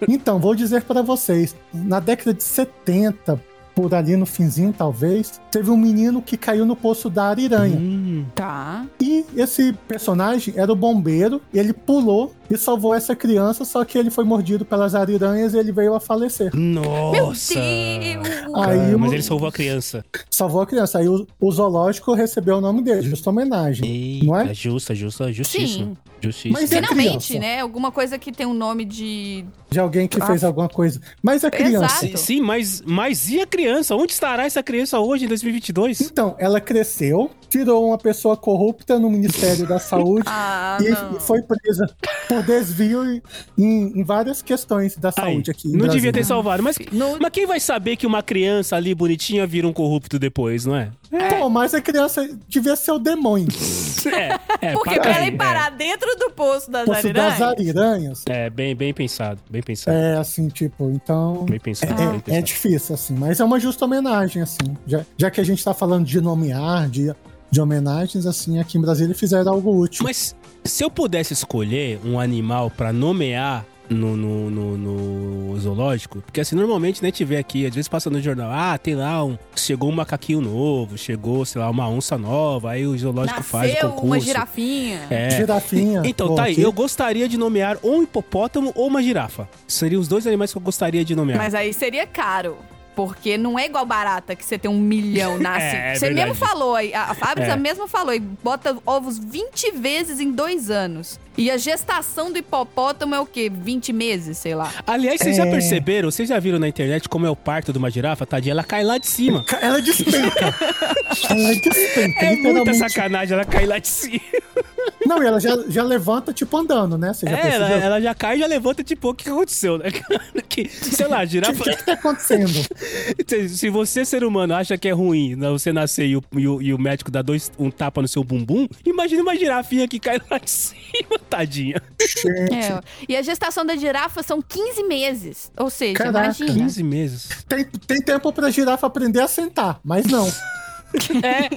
Então, vou dizer para vocês. Na década de 70, por ali no finzinho talvez, teve um menino que caiu no poço da Ariranha. Hum, Tá. E esse personagem era o bombeiro, ele pulou e salvou essa criança, só que ele foi mordido pelas ariranhas e ele veio a falecer. nossa. Meu Deus! Aí mas ele salvou a criança. Salvou a criança. Aí o, o zoológico recebeu o nome dele, justa homenagem. Eita, Não é? justa, justa, justíssima. Sim. Justíssima. Mas é Finalmente, né? Alguma coisa que tem um nome de. De alguém que Ah. fez alguma coisa. Mas a criança. Exato. Sim, sim, mas, mas e a criança? Onde estará essa criança hoje, em 2022? Então, ela cresceu, tirou uma pessoa corrupta no Ministério da Saúde Ah, e não. foi presa por desvio em, em várias questões da Aí, saúde aqui. não devia Brasília. ter salvado. Mas, No- mas quem vai saber que uma criança ali bonitinha vira um corrupto depois, não é? Pô, mas a criança devia ser o demônio. É, é, Porque pra pra ela ir parar dentro do poço das Poço das ariranhas. ariranhas. É, é, bem, bem pensado, bem pensado. É, assim, tipo, então. Bem pensado, bem É, é pensado. difícil, assim, mas é uma justa homenagem, assim. Já, já que a gente tá falando de nomear, de, de homenagens, assim, aqui em Brasília fizeram algo útil. Mas se eu pudesse escolher um animal pra nomear no, no, no- no zoológico, porque assim, normalmente, né, tiver aqui, às vezes passa no jornal, ah, tem lá um. Chegou um macaquinho novo, chegou, sei lá, uma onça nova, aí o zoológico faz o Nasceu concurso. uma girafinha. É. Girafinha. Então, pô, tá aí. aqui- Eu gostaria de nomear ou um hipopótamo ou uma girafa. Seriam os dois animais que eu gostaria de nomear. Mas aí seria caro. Porque não é igual barata que você tem um milhão nasce. É, é você verdade. mesmo falou aí, a Fábio É. mesmo falou, e bota ovos 20 vezes em dois anos. E a gestação do hipopótamo é o quê? 20 meses, sei lá. Aliás, vocês já É. perceberam, vocês já viram na internet como é o parto de uma girafa, tadinha? Ela cai lá de cima. Ela despenca. ela despenca, É muita sacanagem, ela cai lá de cima. Não, e ela já, já levanta, tipo, andando, né? Você já É, ela, percebeu? ela já cai e já levanta, tipo, o que aconteceu, né? Que, sei lá, a O girafa. que, que tá acontecendo? Se- Se você, ser humano, acha que é ruim né, você nascer e o, e o- e o médico dá dois, um tapa no seu bumbum, imagina uma girafinha que cai lá de cima, tadinha. Gente, É, e a gestação da girafa são 15 meses. Ou seja, Caraca, imagina. 15 meses. tem, tem tempo pra girafa aprender a sentar, mas não. É.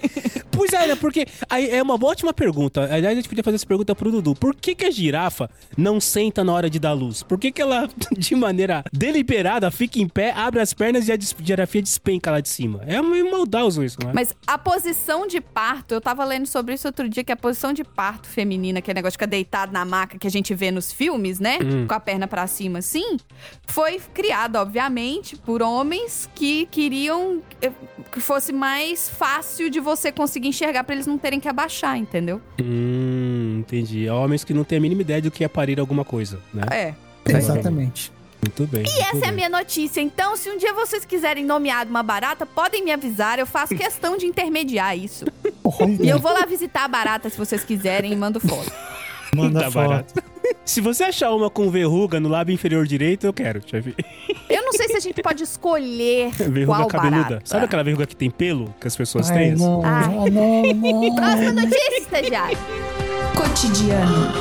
Pois é, né? Porque aí é uma ótima pergunta. Aliás, a gente podia fazer essa pergunta pro Dudu. Por que, que a girafa não senta na hora de dar luz? Por que, que ela, de maneira deliberada, fica em pé, abre as pernas e a girafia despenca lá de cima? É meio maldoso isso, não é? Mas a posição de parto, eu tava lendo sobre isso outro dia, que a posição de parto feminina, que é o negócio de ficar deitado na maca que a gente vê nos filmes, né? Com a perna pra cima assim, foi criada, obviamente, por homens que queriam eh, que fosse mais fácil de você conseguir enxergar pra eles não terem que abaixar, entendeu? Hum, entendi. Homens que não têm a mínima ideia do que é parir alguma coisa, né? É. Exatamente. Muito bem. E essa é a minha notícia. Então, se um dia vocês quiserem nomear uma barata, podem me avisar. Eu faço questão de intermediar isso. Olha, E eu vou lá visitar a barata se vocês quiserem e mando foto. manda Tá foto. barato. Se você achar uma com verruga no lábio inferior direito, eu quero, chefe. Eu não sei se a gente pode escolher Verruga qual cabeluda. barata. Sabe aquela verruga que tem pelo que as pessoas Ai, têm? não, Ai. não, não, não. Próxima notícia, estagiário. Cotidiano.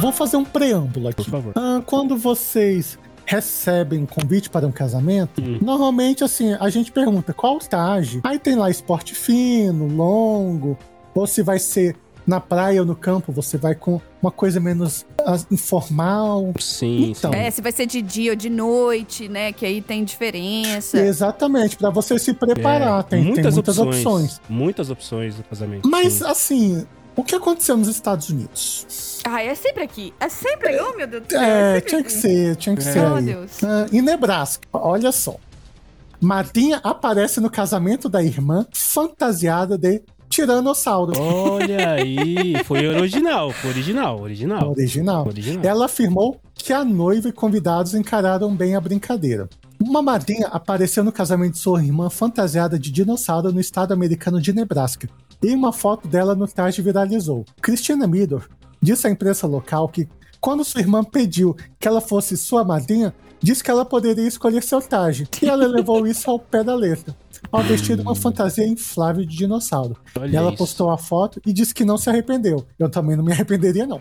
Vou fazer um preâmbulo aqui. Por favor. Ah, quando vocês recebem um convite para um casamento, Hum. normalmente assim, a gente pergunta qual traje. Aí tem lá esporte fino, longo, ou se vai ser na praia ou no campo, você vai com uma coisa menos ah, informal. Sim, Então. sim. É, se vai ser de dia ou de noite, né? Que aí tem diferença. Exatamente, para você se preparar. É, tem, tem muitas opções. Muitas opções no casamento. Mas sim. assim, o que aconteceu nos Estados Unidos? Ah, é sempre aqui. É sempre aí. Oh, meu Deus do céu. É, sempre tinha que aqui. ser, tinha que ser Oh, aí. Deus. Ah, em Nebraska, olha só. Madrinha aparece no casamento da irmã fantasiada de tiranossauro. Olha aí, foi original, foi original, original. Original. Original. Ela afirmou que a noiva e convidados encararam bem a brincadeira. Uma madrinha apareceu no casamento de sua irmã fantasiada de dinossauro no estado americano de Nebraska. E uma foto dela no traje viralizou. Christina Midor disse à imprensa local que, quando sua irmã pediu que ela fosse sua madrinha, disse que ela poderia escolher seu traje. E ela levou isso ao pé da letra, ao vestir uma fantasia inflável de dinossauro. Olha E ela isso. postou a foto e disse que não se arrependeu. Eu também não me arrependeria, não.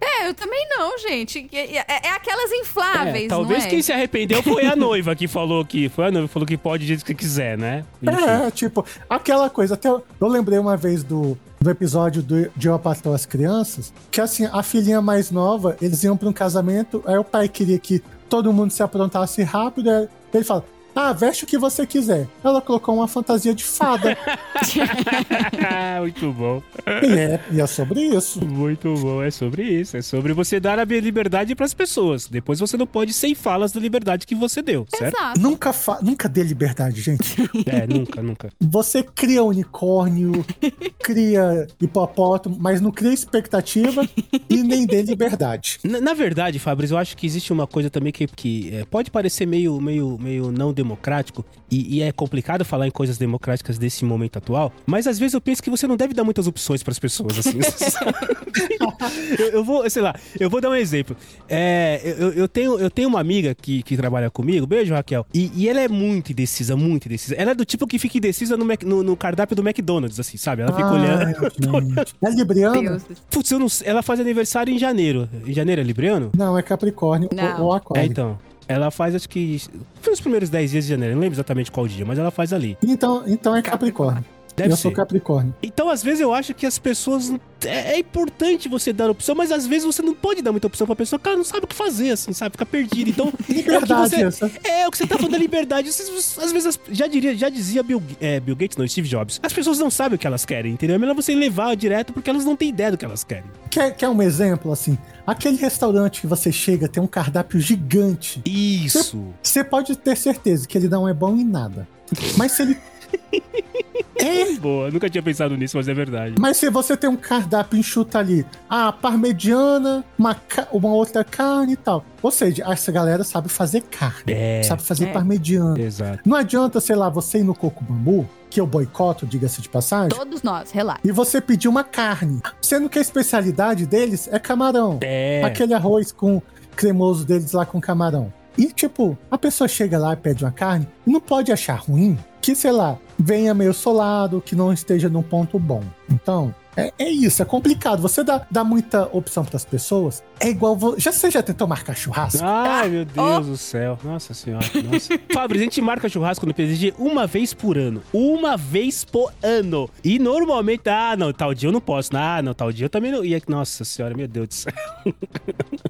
É, eu também não, gente. É, é- é aquelas infláveis, É, talvez não é? quem se arrependeu foi a noiva que falou que. Foi a noiva que falou que pode dizer o que quiser, né? Enfim. É, tipo, aquela coisa. Até eu, eu lembrei uma vez do, do episódio do, de Eu a Patroa as Crianças, que assim, a filhinha mais nova, eles iam pra um casamento, aí o pai queria que todo mundo se aprontasse rápido, aí ele fala. Ah, veste o que você quiser. Ela colocou uma fantasia de fada. Muito bom. e, é, e é sobre isso. Muito bom. É sobre isso. É sobre você dar a liberdade pras pessoas. Depois você não pode ceifá-las da liberdade que você deu, certo? Exato. Nunca, fa nunca dê liberdade, gente. É, nunca, nunca. Você cria unicórnio, cria hipopótamo, mas não cria expectativa e nem dê liberdade. Na, na verdade, Fabrício, eu acho que existe uma coisa também que, que é, pode parecer meio, meio, meio não democrático democrático, e, e é complicado falar em coisas democráticas desse momento atual, mas às vezes eu penso que você não deve dar muitas opções pras pessoas, assim. eu, eu vou, sei lá, eu vou dar um exemplo. É, eu, eu tenho, eu tenho uma amiga que, que trabalha comigo, beijo, Raquel, e, e ela é muito indecisa, muito indecisa. Ela é do tipo que fica indecisa no, Mac- no, no cardápio do McDonald's, assim, sabe? Ela fica olhando. Ai, gente. É libriano? Putz, eu não sei, ela faz aniversário em janeiro. Em janeiro é libriano? Não, é Capricórnio Não. ou, ou É, Aquário. então. Ela faz, acho que. Foi os primeiros 10 dias de janeiro, não lembro exatamente qual dia, mas ela faz ali. Então, então é Capricórnio. Deve eu ser. sou Capricórnio. Então, às vezes, eu acho que as pessoas. É, é importante você dar opção, mas às vezes você não pode dar muita opção pra pessoa, ela não sabe o que fazer, assim, sabe? Fica perdida. Então. Liberdade é o que essa. você, é o que você tá falando da liberdade. Vocês- Às vezes, já diria, já dizia Bill, é, Bill Gates, não, Steve Jobs. As pessoas não sabem o que elas querem, entendeu? É melhor você levar direto porque elas não têm ideia do que elas querem. Quer, quer um exemplo, assim? Aquele restaurante que você chega tem um cardápio gigante. Isso. Você pode ter certeza que ele não é bom em nada. Mas se ele. É, Boa, nunca tinha pensado nisso, mas é verdade. mas se você tem um cardápio enxuto ali, a parmegiana, uma, ca- uma outra carne e tal. Ou seja, essa galera sabe fazer carne, É. sabe fazer É. parmegiana. Exato. Não adianta, sei lá, você ir no Coco Bambu, que eu boicoto, diga-se de passagem, Todos nós, relaxa. e você pedir uma carne, sendo que a especialidade deles é camarão. É. Aquele arroz com cremoso deles lá com camarão. E, tipo, a pessoa chega lá e pede uma carne, não pode achar ruim que, sei lá, venha meio solado, que não esteja num ponto bom. Então, é, é isso, é complicado. Você dá, dá muita opção pras pessoas. É igual. vo- Já, você já tentou marcar churrasco? Ai, meu Deus do céu. Nossa senhora. Nossa. Fabrício, a gente marca churrasco no PDG uma vez por ano. Uma vez por ano. E normalmente, ah, não, tal dia eu não posso. Ah, não, tal dia eu também não. E, nossa senhora, meu Deus do céu.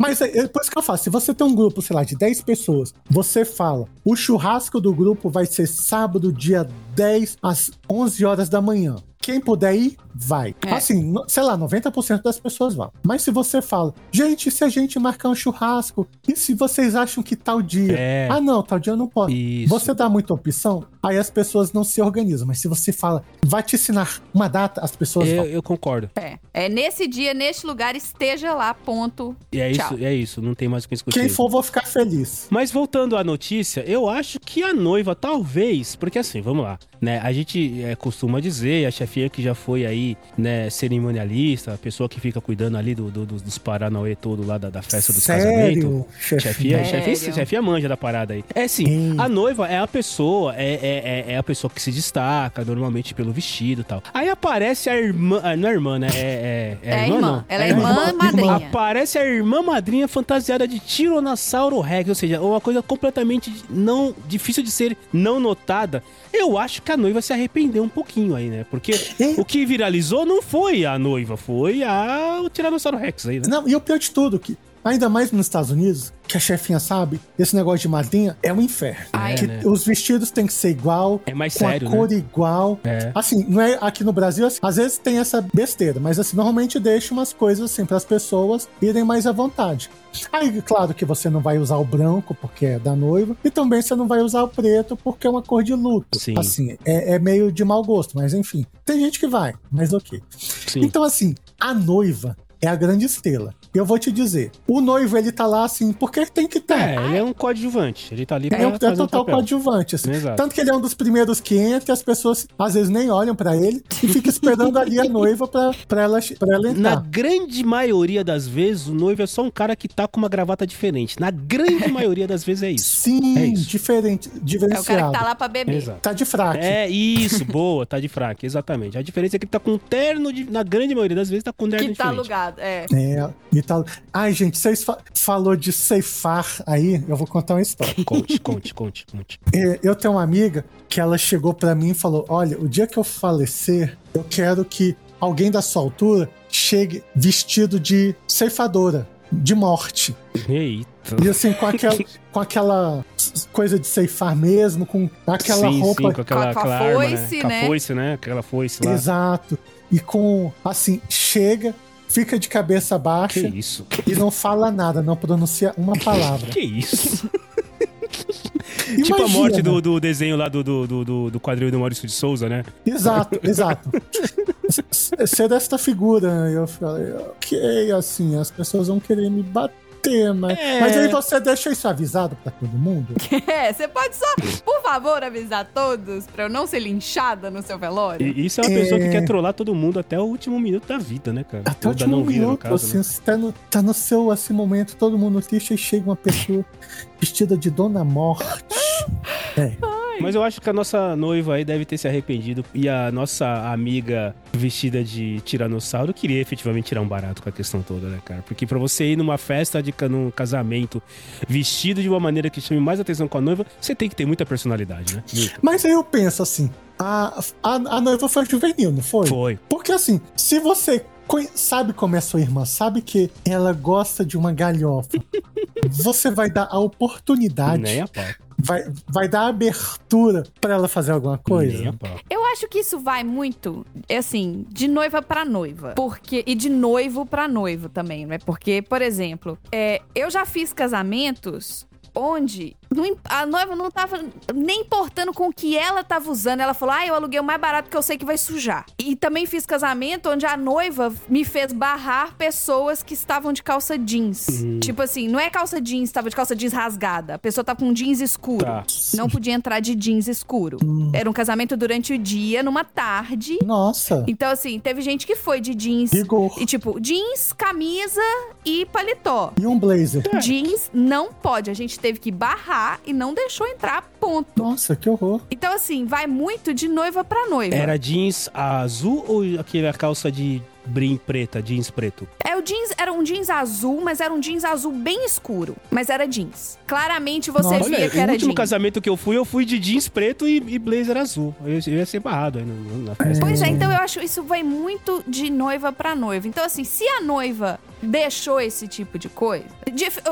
Mas é, é por isso que eu faço. Se você tem um grupo, sei lá, de 10 pessoas, você fala: o churrasco do grupo vai ser sábado, dia 10, às 11 horas da manhã. Quem puder ir, vai. É. Assim, sei lá, 90% das pessoas vão. Mas se você fala, gente, se a gente marcar um churrasco, e se vocês acham que tal dia? É. Ah, não, tal dia eu não posso. Isso. Você dá muita opção, aí as pessoas não se organizam. Mas se você fala, vai te ensinar uma data, as pessoas Eu, vão. eu concordo. É. É nesse dia, neste lugar, esteja lá, ponto. E é Tchau. isso, é isso. Não tem mais o que discutir. Quem for, vou ficar feliz. Mas voltando à notícia, eu acho que a noiva, talvez, porque assim, vamos lá, né? A gente é, costuma dizer, a chefinha que já foi aí, né, cerimonialista, a pessoa que fica cuidando ali do, do- dos, dos Paranauê todo lá da, da festa dos casamentos. Sério, Chefia, chefinha? chefia, Sério? chefia manja da parada aí. É sim, Hum. a noiva é a pessoa, é, é, é- é a pessoa que se destaca, normalmente pelo vestido e tal. Aí aparece a irmã, ah, não é irmã, né? É, é, É, a irmã, irmã. não. Ela é É irmã, irmã, madrinha. Aparece a irmã madrinha fantasiada de Tiranossauro Rex, ou seja, uma coisa completamente não difícil de ser não notada. Eu acho que a noiva se arrependeu um pouquinho aí, né? Porque É. o que viralizou não foi a noiva, foi a o Tiranossauro Rex aí, né? Não, e o pior de tudo, que ainda mais nos Estados Unidos, que a chefinha sabe, esse negócio de madrinha é um inferno. Ai. que né? os vestidos têm que ser igual, É mais com sério, a cor né? igual. É. Assim, não é aqui no Brasil, assim, às vezes tem essa besteira, mas assim, normalmente deixa umas coisas assim para as pessoas irem mais à vontade. Aí, claro que você não vai usar o branco porque é da noiva, e também você não vai usar o preto porque é uma cor de luto. Sim. Assim, é, é meio de mau gosto, mas enfim. Tem gente que vai, mas ok. Sim. Então, assim, a noiva é a grande estrela. Eu vou te dizer, o noivo, ele tá lá assim, porque tem que ter. É, ele é um coadjuvante. Ele tá ali pra É, um- é o total papel. coadjuvante. assim. Exato. Tanto que ele é um dos primeiros que entra e as pessoas às vezes nem olham pra ele e fica esperando ali a noiva pra, pra, ela, pra ela Na entrar. grande maioria das vezes, o noivo é só um cara que tá com uma gravata diferente. Na grande maioria das vezes é isso. Sim, É isso. diferente, É o cara diferenciado. que tá lá pra beber. Exato. Tá de fraque. É isso, boa, tá de fraque, exatamente. A diferença é que ele tá com um terno, de, na grande maioria das vezes, tá com um terno Que tá diferente. alugado. É. É, e tal. Ai, gente, vocês fa falou de ceifar aí, eu vou contar uma história. Conte, conte, conte, conte. É, Eu tenho uma amiga que ela chegou pra mim e falou: Olha, o dia que eu falecer, eu quero que alguém da sua altura chegue vestido de ceifadora, de morte. Eita. E assim, com aquela, com aquela coisa de ceifar mesmo, com aquela sim, roupa. sim, com aquela, Com a aquela arma, foice, né? Com a né? foice, né? Aquela foice lá. Exato. E com, assim, chega, fica de cabeça Que baixa isso? e não fala nada, não pronuncia uma palavra. Que isso? tipo a Imagina. morte do, do desenho lá do, do, do, do- quadril do Maurício de Souza, né? Exato, exato. Ser desta figura, eu falei, ok, assim, as pessoas vão querer me bater. Ter, mas, É. mas aí você deixa isso avisado pra todo mundo? É, você pode só, por favor, avisar todos pra eu não ser linchada no seu velório? E isso é uma É. pessoa que quer trollar todo mundo até o último minuto da vida, né, cara? Até o último não vida, minuto, caso, assim, né? você tá no, tá no seu assim, momento, todo mundo triste, e chega uma pessoa vestida de Dona Morte. Mas eu acho que a nossa noiva aí deve ter se arrependido e a nossa amiga vestida de tiranossauro queria efetivamente tirar um barato com a questão toda, né, cara? Porque pra você ir numa festa de num casamento vestido de uma maneira que chame mais atenção com a noiva, você tem que ter muita personalidade, né? Mas aí eu penso assim, a, a, a noiva foi juvenil, não foi? Foi. Porque assim, se você sabe como é sua irmã, sabe que ela gosta de uma galhofa, você vai dar a oportunidade, Nem a. vai, vai dar abertura pra ela fazer alguma coisa. Eu acho que isso vai muito, é assim, de noiva pra noiva. Porque, e de noivo pra noivo também, né? Porque, por exemplo, é, eu já fiz casamentos onde a noiva não tava nem importando com o que ela tava usando. Ela falou: Ah, eu aluguei o mais barato porque eu sei que vai sujar. E também fiz casamento onde a noiva me fez barrar pessoas que estavam de calça jeans. Tipo assim, não é calça jeans, tava de calça jeans rasgada. A pessoa tá com jeans escuro. Tá. Não podia entrar de jeans escuro. Era um casamento durante o dia, numa tarde. Nossa, Então, assim, teve gente que foi de jeans. rigor. E tipo, jeans, camisa e paletó. E um blazer. Jeans não pode. A gente teve que barrar e não deixou entrar, ponto. Nossa, que horror. Então, assim, vai muito de noiva pra noiva. Era jeans azul ou aquela calça de brim preta, jeans preto? É, o jeans era um jeans azul, mas era um jeans azul bem escuro. Mas era jeans. Claramente você Nossa, via Olha, que o era último jeans. casamento que eu fui, eu fui de jeans preto e, e blazer azul. Eu, eu ia ser barrado aí na, na festa. Pois é, então eu acho isso vai muito de noiva pra noiva. Então, assim, se a noiva deixou esse tipo de coisa.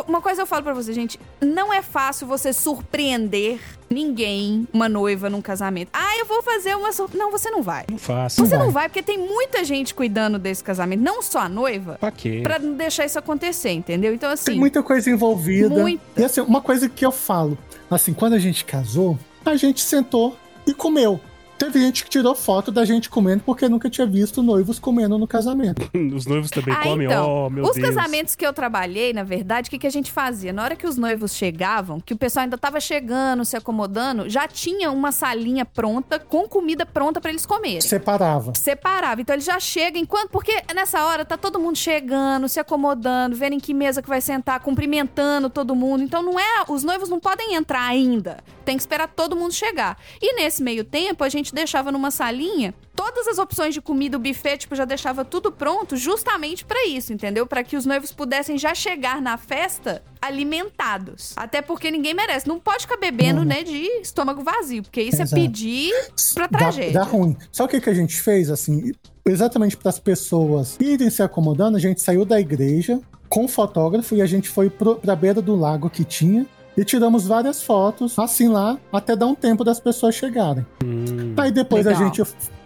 uma coisa eu falo pra você, gente: não é fácil você surpreender ninguém, uma noiva, num casamento. Ah, eu vou fazer uma surpresa. Não, você não vai. Não faço. Você vai. não vai, porque tem muita gente cuidando desse casamento, não só a noiva, Pra quê? pra não deixar isso acontecer, entendeu? Então, assim. Tem muita coisa envolvida. Muita. E assim, uma coisa que eu falo, assim, quando a gente casou, a gente sentou e comeu. Teve gente que tirou foto da gente comendo porque nunca tinha visto noivos comendo no casamento. Os noivos também Ah, comem? então, oh, meu os Deus. casamentos que eu trabalhei, na verdade, o que, que a gente fazia? Na hora que os noivos chegavam, que o pessoal ainda tava chegando, se acomodando, já tinha uma salinha pronta, com comida pronta pra eles comerem. Separava. Separava. Então ele já chega enquanto. Porque nessa hora tá todo mundo chegando, se acomodando, vendo em que mesa que vai sentar, cumprimentando todo mundo. Então não é. Os noivos não podem entrar ainda. Tem que esperar todo mundo chegar. E nesse meio tempo, a gente deixava numa salinha todas as opções de comida, o buffet, tipo, já deixava tudo pronto justamente pra isso, entendeu? Pra que os noivos pudessem já chegar na festa alimentados. Até porque ninguém merece. Não pode ficar bebendo, né, de estômago vazio, porque isso Exato. é pedir pra Dá, tragédia. dá ruim. Só o que, que a gente fez, assim, exatamente para as pessoas irem se acomodando, a gente saiu da igreja com o fotógrafo e a gente foi pro, pra beira do lago que tinha e tiramos várias fotos, assim lá, até dar um tempo das pessoas chegarem. Hum, Aí depois Legal. a gente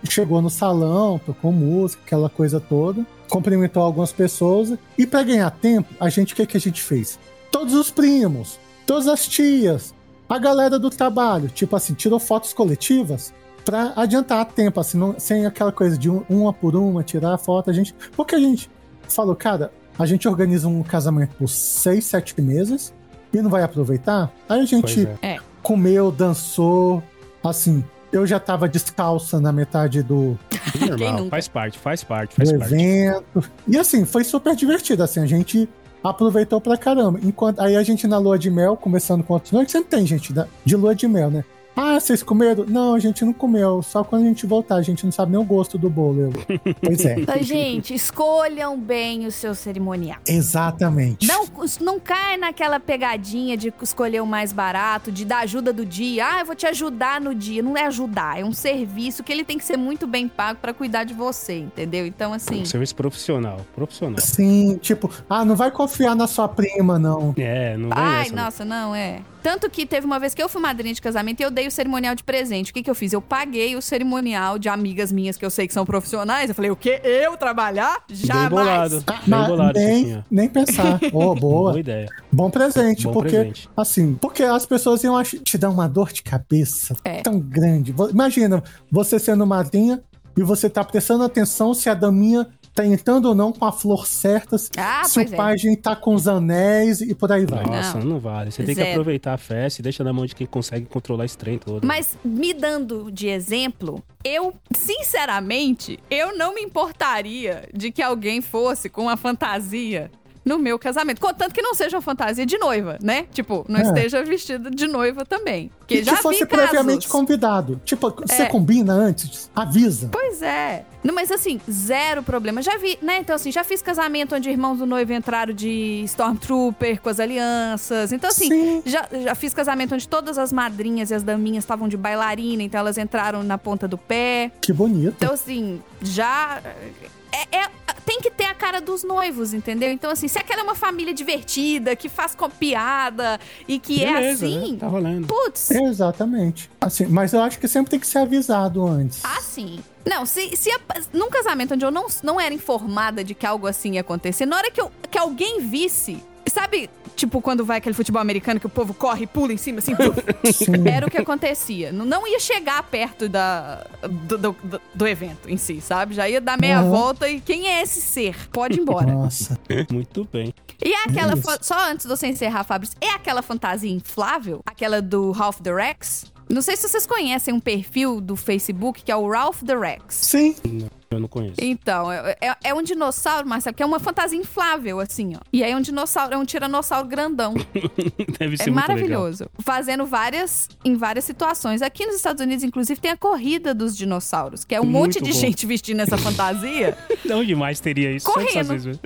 chegou no salão, tocou música, aquela coisa toda, cumprimentou algumas pessoas e para ganhar tempo, a gente o que, que a gente fez? Todos os primos, todas as tias, a galera do trabalho, tipo assim, tirou fotos coletivas para adiantar tempo, assim, não- sem aquela coisa de um- uma por uma tirar a foto, a gente, porque a gente falou, cara, a gente organiza um casamento por seis, sete meses e não vai aproveitar. Aí a gente é. comeu, dançou, assim, eu já tava descalça na metade do, Normal, faz parte, faz parte, do faz parte. evento. E assim, foi super divertido, assim, a gente aproveitou pra caramba. Enquanto aí a gente na lua de mel, começando com outros noites, sempre tem gente da- de lua de mel, né? Ah, vocês comeram? Não, a gente não comeu. Só quando a gente voltar, a gente não sabe nem o gosto do bolo. Eu, pois é. Então, gente, escolham bem o seu cerimonial. Exatamente. Não, não cai naquela pegadinha de escolher o mais barato, de dar ajuda do dia. Ah, eu vou te ajudar no dia. Não é ajudar, é um serviço que ele tem que ser muito bem pago pra cuidar de você, entendeu? Então, assim. Um serviço profissional, profissional. Sim, tipo, ah, não vai confiar na sua prima, não. É, não vem Ai, essa, não. nossa, não, é. Tanto que teve uma vez que eu fui madrinha de casamento e eu dei o cerimonial de presente. O que, que eu fiz? Eu paguei o cerimonial de amigas minhas que eu sei que são profissionais. Eu falei, o quê? Eu trabalhar? Bem Jamais. bolado, Ah, bem mas bolado, nem, nem pensar. Oh, boa. Boa ideia. Bom presente, Bom porque, presente. assim, porque as pessoas iam te dar uma dor de cabeça É. tão grande. Imagina, você sendo madrinha e você tá prestando atenção se a daminha tá entrando ou não com a flor certa, se Ah, se o é. pajem tá com os anéis e por aí vai. Nossa, não, Não. vale. Você tem que Zero. aproveitar a festa e deixa na mão de quem consegue controlar esse trem todo. Mas me dando de exemplo, eu, sinceramente, eu não me importaria de que alguém fosse com uma fantasia no meu casamento. Contanto que não seja uma fantasia de noiva, né? Tipo, não É. esteja vestida de noiva também. Porque E já que fosse previamente convidado. Tipo, você É. combina antes, avisa. Pois é. Não, mas assim, zero problema. Já vi, né? Então, assim, já fiz casamento onde irmãos do noivo entraram de Stormtrooper com as alianças. Então, assim, Sim. já, já fiz casamento onde todas as madrinhas e as daminhas estavam de bailarina, então elas entraram na ponta do pé. Que bonito. Então, assim, já. É, é- tem que ter a cara dos noivos, entendeu? Então, assim, se aquela é uma família divertida, que faz com piada e que é Beleza, assim. né? Tá rolando. Putz, Exatamente. Assim, mas eu acho que sempre tem que ser avisado antes. Ah, sim. Não, se, se a- num casamento onde eu não, não era informada de que algo assim ia acontecer, na hora que, eu, que alguém visse, sabe, tipo, quando vai aquele futebol americano que o povo corre e pula em cima, assim, era o que acontecia. Não, não ia chegar perto da, do, do, do- do evento em si, sabe? Já ia dar meia Aham. volta e quem é esse ser? Pode ir embora. Nossa. Muito bem. E é aquela. Isso. fa- Só antes de você encerrar, Fabrício, é aquela fantasia inflável? Aquela do Ralph the Rex? Não sei se vocês conhecem um perfil do Facebook que é o Ralph the Rex. Sim. Eu não conheço. Então, é, é- é um dinossauro, Marcelo, que é uma fantasia inflável, assim, ó. E aí é um dinossauro, é um tiranossauro grandão. Deve ser É muito legal. maravilhoso. Fazendo várias, em várias situações. Aqui nos Estados Unidos, inclusive, tem a corrida dos dinossauros, que é um monte Muito de bom. gente vestindo essa fantasia. Onde mais teria isso? Correndo.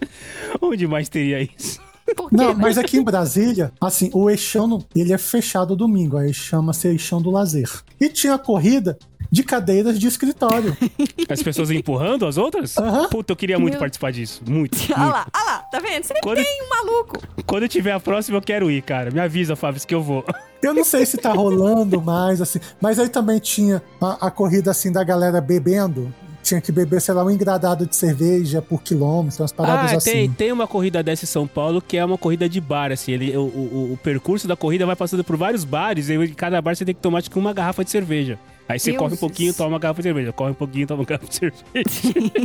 Onde mais teria isso? Por quê, Não, né? mas aqui em Brasília, assim, o Eixão, ele é fechado domingo, aí chama-se Eixão do Lazer. E tinha corrida de cadeiras de escritório. As pessoas empurrando as outras? Aham. Puta, eu queria muito Meu- participar disso. Muito. Olha muito. lá, olha lá, tá vendo? Sempre Quando- tem um maluco. Quando eu tiver a próxima, eu quero ir, cara. Me avisa, Fábio, que eu vou. Eu não sei se tá rolando mais, assim, mas aí também tinha a, a corrida, assim, da galera bebendo. Tinha que beber, sei lá, um engradado de cerveja por quilômetro, umas paradas ah, assim. tem, tem uma corrida dessa em São Paulo que é uma corrida de bar, assim. Ele, o, o, o percurso da corrida vai passando por vários bares e em cada bar você tem que tomar, que uma garrafa de cerveja. Aí você Deuses. corre um pouquinho, toma uma garrafa de cerveja. Corre um pouquinho, toma uma garrafa de cerveja.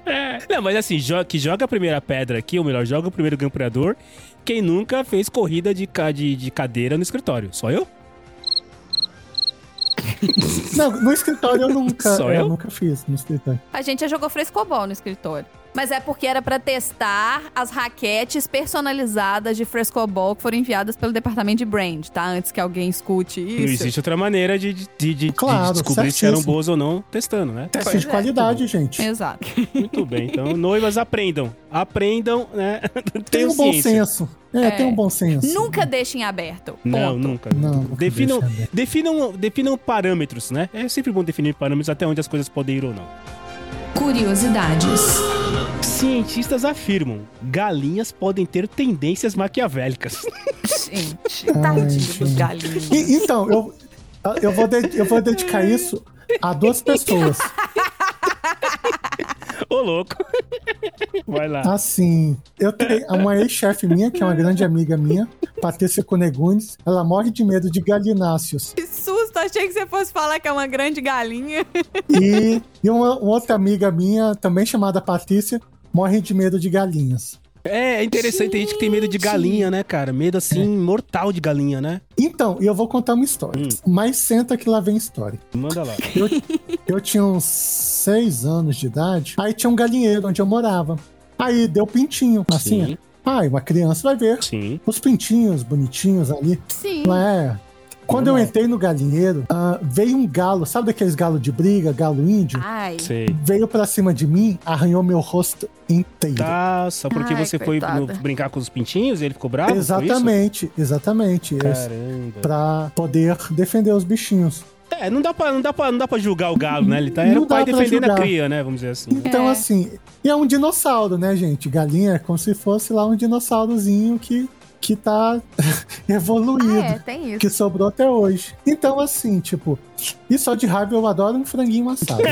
Não, mas assim, jo- que joga a primeira pedra aqui, ou melhor, joga o primeiro campeador, quem nunca fez corrida de, ca- de, de cadeira no escritório? Só eu? Não, no escritório eu nunca, Só é, eu? nunca fiz no escritório. A gente já jogou frescobol no escritório. Mas é porque era pra testar as raquetes personalizadas de frescobol que foram enviadas pelo departamento de brand, tá? Antes que alguém escute isso. Não existe outra maneira de, de, de- de Claro, descobrir se eram certíssimo. boas ou não testando, né? Teste de é. qualidade, gente. Exato. Muito bem. Então, noivas aprendam. Aprendam, né? Tem um bom senso. É, tem um bom senso. Nunca deixem aberto. Não, Ponto. nunca. Não, nunca definam, definam, definam parâmetros, né? É sempre bom definir parâmetros até onde as coisas podem ir ou não. Curiosidades. Cientistas afirmam galinhas podem ter tendências maquiavélicas. Gente, tadinho dos. E- então, eu, eu, vou de- eu vou dedicar isso a duas pessoas. Ô, louco. Vai lá. Assim, eu tenho uma ex-chefe minha, que é uma grande amiga minha, Patrícia Conegunes, ela morre de medo de galináceos. Que susto, achei que você fosse falar que é uma grande galinha. E, e uma, uma outra amiga minha, também chamada Patrícia, morre de medo de galinhas. É, é interessante, tem gente que tem medo de galinha, né, cara? Medo assim, mortal de galinha, né? Então, e eu vou contar uma história. Mas senta que lá vem história. Manda lá. Eu, eu tinha uns seis anos de idade, aí tinha um galinheiro onde eu morava. Aí deu pintinho, assim. Sim. Ai, uma criança vai ver Sim. os pintinhos bonitinhos ali. Sim. Não é? Quando eu entrei no galinheiro, ah, veio um galo, sabe daqueles galos de briga, galo índio? Ai. Sei. Veio pra cima de mim, arranhou meu rosto inteiro. Tá, só porque Ai, você foi coitada. brincar com os pintinhos e ele ficou bravo? foi isso? exatamente, exatamente. Caramba. Pra poder defender os bichinhos. É, não dá, pra, não, dá pra, não dá pra julgar o galo, né? Ele tá, era Não o pai defendendo a julgar. cria, né? Vamos dizer assim. Então, É. assim, e é um dinossauro, né, gente? Galinha é como se fosse lá um dinossaurozinho que, que tá evoluído. Ah, é, tem isso. Que sobrou até hoje. Então, assim, tipo, e só de raiva eu adoro um franguinho assado.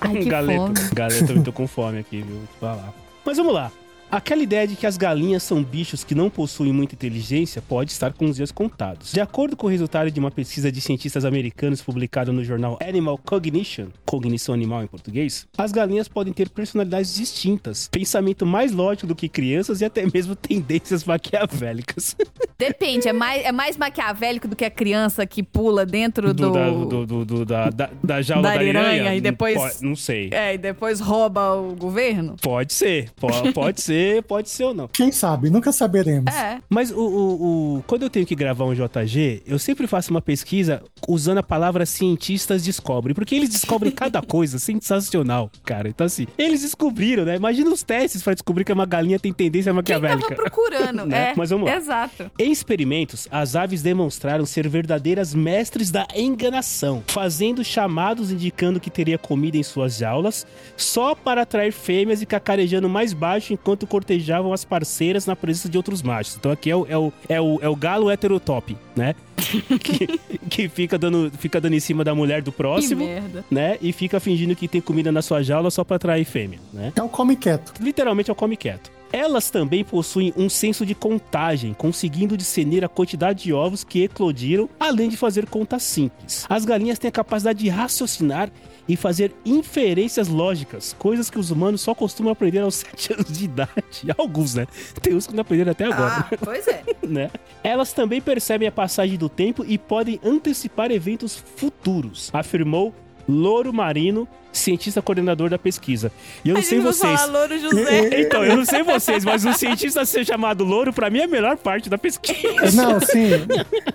Ai, que Galeta. fome. Galeta, eu tô com fome aqui, viu? Vou te falar. Mas vamos lá. Aquela ideia de que as galinhas são bichos que não possuem muita inteligência pode estar com os dias contados. De acordo com o resultado de uma pesquisa de cientistas americanos publicada no jornal Animal Cognition, cognição animal em português, as galinhas podem ter personalidades distintas, pensamento mais lógico do que crianças e até mesmo tendências maquiavélicas. Depende, é mais, é mais maquiavélico do que a criança que pula dentro do. Do, da, do, do- do- da, da, da jaula Da da, e depois- Pode- não sei. É, e depois rouba o governo? Pode ser. Po- Pode, ser, pode ser ou não. Quem sabe? Nunca saberemos. É. Mas o, o- o- quando eu tenho que gravar um JG, eu sempre faço uma pesquisa usando a palavra cientistas descobrem. Porque eles descobrem cada coisa sensacional, cara. Então, assim, eles descobriram, né? Imagina os testes pra descobrir que uma galinha tem tendência Quem maquiavélica. tava procurando? Né? É, Mas vamos lá. Exato. Em experimentos, as aves demonstraram ser verdadeiras mestres da enganação, fazendo chamados indicando que teria comida em suas jaulas, só para atrair fêmeas e cacarejando mais baixo enquanto cortejavam as parceiras na presença de outros machos. Então aqui é o, é o, é o, é o galo heterotop, né? que, que fica, dando, fica dando em cima da mulher do próximo, né? E fica fingindo que tem comida na sua jaula só para atrair fêmea, né? É o come quieto. literalmente é o come quieto. Elas também possuem um senso de contagem, conseguindo discernir a quantidade de ovos que eclodiram, além de fazer contas simples. As galinhas têm a capacidade de raciocinar e fazer inferências lógicas, coisas que os humanos só costumam aprender aos 7 anos de idade. Alguns, né? Tem uns que não aprenderam até agora Ah, pois é. né? Elas também percebem a passagem do tempo e podem antecipar eventos futuros, afirmou Louro Marino, cientista coordenador da pesquisa. E eu não A sei vocês. falar Louro José. Então, eu não sei vocês, mas um cientista ser chamado Louro, pra mim, é a melhor parte da pesquisa. Não, sim.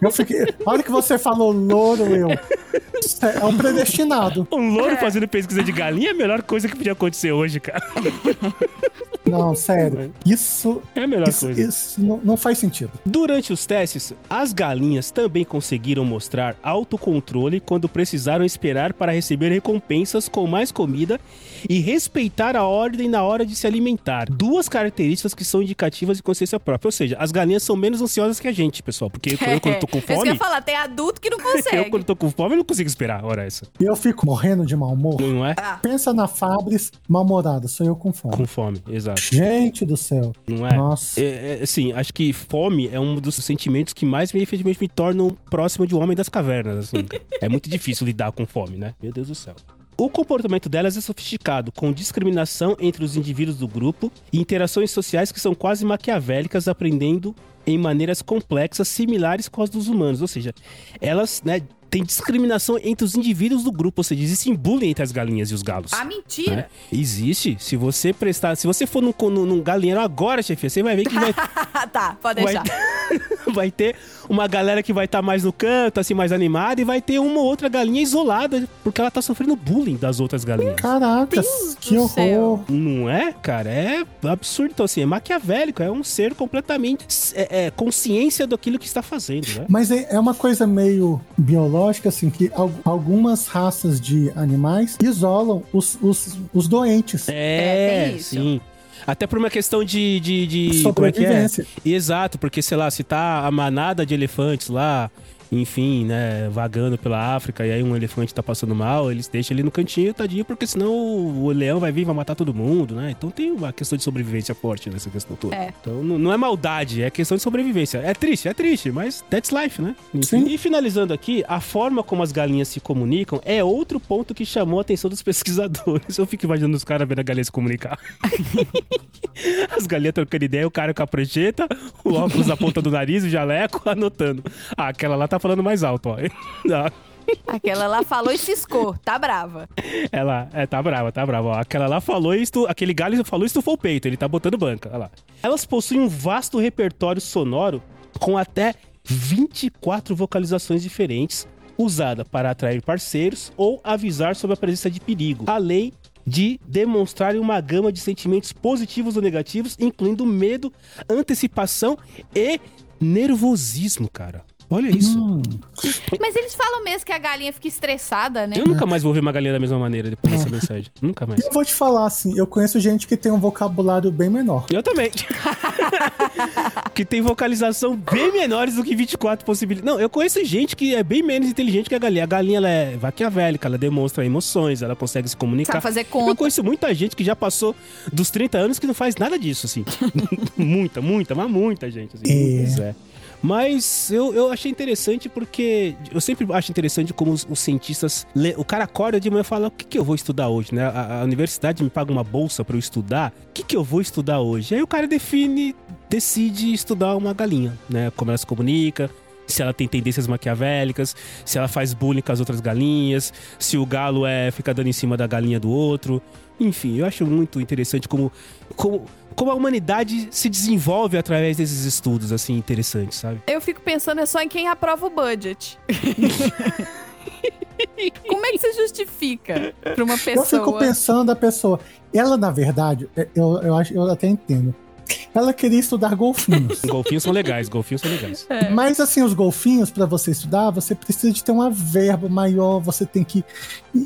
Eu fiquei. A hora que você falou louro, eu. É um predestinado. Um louro fazendo pesquisa de galinha é a melhor coisa que podia acontecer hoje, cara. Não, sério. Isso. É a melhor Isso, coisa. isso não, não faz sentido. Durante os testes, as galinhas também conseguiram mostrar autocontrole quando precisaram esperar para receber recompensas com mais comida e respeitar a ordem na hora de se alimentar. Duas características que são indicativas de consciência própria. Ou seja, as galinhas são menos ansiosas que a gente, pessoal. Porque eu, quando tô com É, Isso que eu fome, ia falar, tem adulto que não eu, consegue. quando tô com fome, eu não consigo esperar a hora essa. Eu fico morrendo de mau humor. Não é? Pensa na Fabris mal-humorada, sou eu com fome. Com fome, exato. Gente do céu. Não é? Nossa. É, é, assim, acho que fome é um dos sentimentos que mais me, efetivamente me tornam próximo de um homem das cavernas. assim. é muito difícil lidar com fome, né? Meu Deus do céu. O comportamento delas é sofisticado, com discriminação entre os indivíduos do grupo e interações sociais que são quase maquiavélicas, aprendendo em maneiras complexas similares com as dos humanos. Ou seja, elas, né, têm discriminação entre os indivíduos do grupo, ou seja, existe bullying entre as galinhas e os galos. Ah, mentira. né? Existe. Se você prestar, se você for num, num, num galinheiro agora, chefia, você vai ver que vai, tá, pode vai, deixar. vai ter uma galera que vai estar mais no canto, assim, mais animada, e vai ter uma ou outra galinha isolada, porque ela tá sofrendo bullying das outras galinhas. Caracas, Deus que horror. céu. Não é, cara? É absurdo. Então, assim, é maquiavélico, é um ser completamente é, é, consciência daquilo que está fazendo, né? Mas é, é uma coisa meio biológica, assim, que al- algumas raças de animais isolam os, os, os doentes. É, isso. sim. Até por uma questão de. de, de como é que é? Sobrevivência. Exato, porque, sei lá, se tá a manada de elefantes lá, enfim, né, vagando pela África, e aí um elefante tá passando mal, eles deixam ele no cantinho, tadinho, porque senão o leão vai vir e vai matar todo mundo, né? Então tem uma questão de sobrevivência forte nessa questão toda. É. Então não, não é maldade, é questão de sobrevivência. É triste, é triste, mas that's life, né? Sim. E finalizando aqui, a forma como as galinhas se comunicam é outro ponto que chamou a atenção dos pesquisadores. Eu fico imaginando os caras vendo a galinha se comunicar. As galinhas trocando ideia, o cara com a prancheta, o óculos na ponta do nariz, o jaleco, anotando. Ah, aquela lá tá falando mais alto, ó. Aquela lá falou e ciscou, tá brava. Ela, é, tá brava, tá brava. Ó. Aquela lá falou e estu... aquele galho falou e estufou o peito, ele tá botando banca, olha lá. Elas possuem um vasto repertório sonoro com até 24 vocalizações diferentes, usada para atrair parceiros ou avisar sobre a presença de perigo, além de demonstrarem uma gama de sentimentos positivos ou negativos, incluindo medo, antecipação e nervosismo, cara. Olha isso. Hum, Mas eles falam mesmo que a galinha fica estressada, né? Eu nunca mais vou ver uma galinha da mesma maneira depois dessa mensagem. Nunca mais. eu vou te falar assim, eu conheço gente que tem um vocabulário bem menor. Eu também. que tem vocalização bem menores do que 24 possibilidades. Não, eu conheço gente que é bem menos inteligente que a galinha. A galinha ela é maquiavélica, ela demonstra emoções, ela consegue se comunicar. Sabe fazer Eu conta. conheço muita gente que já passou dos 30 anos que não faz nada disso, assim. muita, muita, mas muita gente, assim. É. Pois é. Mas eu, eu achei interessante porque eu sempre acho interessante como os, os cientistas. lê- o cara acorda de manhã e fala: o que, que eu vou estudar hoje? Né? A, a universidade me paga uma bolsa pra eu estudar. O que, que eu vou estudar hoje? Aí o cara define, decide estudar uma galinha, né? Como ela se comunica, se ela tem tendências maquiavélicas, se ela faz bullying com as outras galinhas, se o galo é fica dando em cima da galinha do outro. Enfim, eu acho muito interessante como, como, como a humanidade se desenvolve através desses estudos, assim, interessantes, sabe? Eu fico pensando é só em quem aprova o budget. Como é que você justifica pra uma pessoa? Eu fico pensando a pessoa. Ela, na verdade, é, eu, eu, acho, eu até entendo. Ela queria estudar golfinhos. Golfinhos são legais, golfinhos são legais. Mas assim, os golfinhos, para você estudar, você precisa de ter uma verba maior, você tem que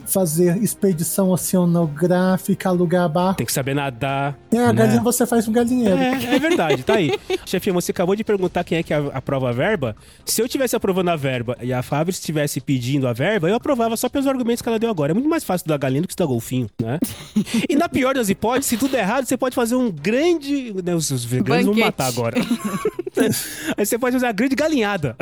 fazer expedição oceanográfica, alugar barco. Tem que saber nadar. É, a né? galinha você faz um galinheiro. É, é verdade, tá aí. Chefinha, você acabou de perguntar quem é que a- aprova a verba. Se eu tivesse aprovando a verba e a Fábio estivesse pedindo a verba, eu aprovava só pelos argumentos que ela deu agora. É muito mais fácil estudar galinha do que estudar golfinho, né? E na pior das hipóteses, se tudo der errado, você pode fazer um grande. né, os, os veganos vão me Banquete. matar agora. Aí você pode fazer uma grande galinhada.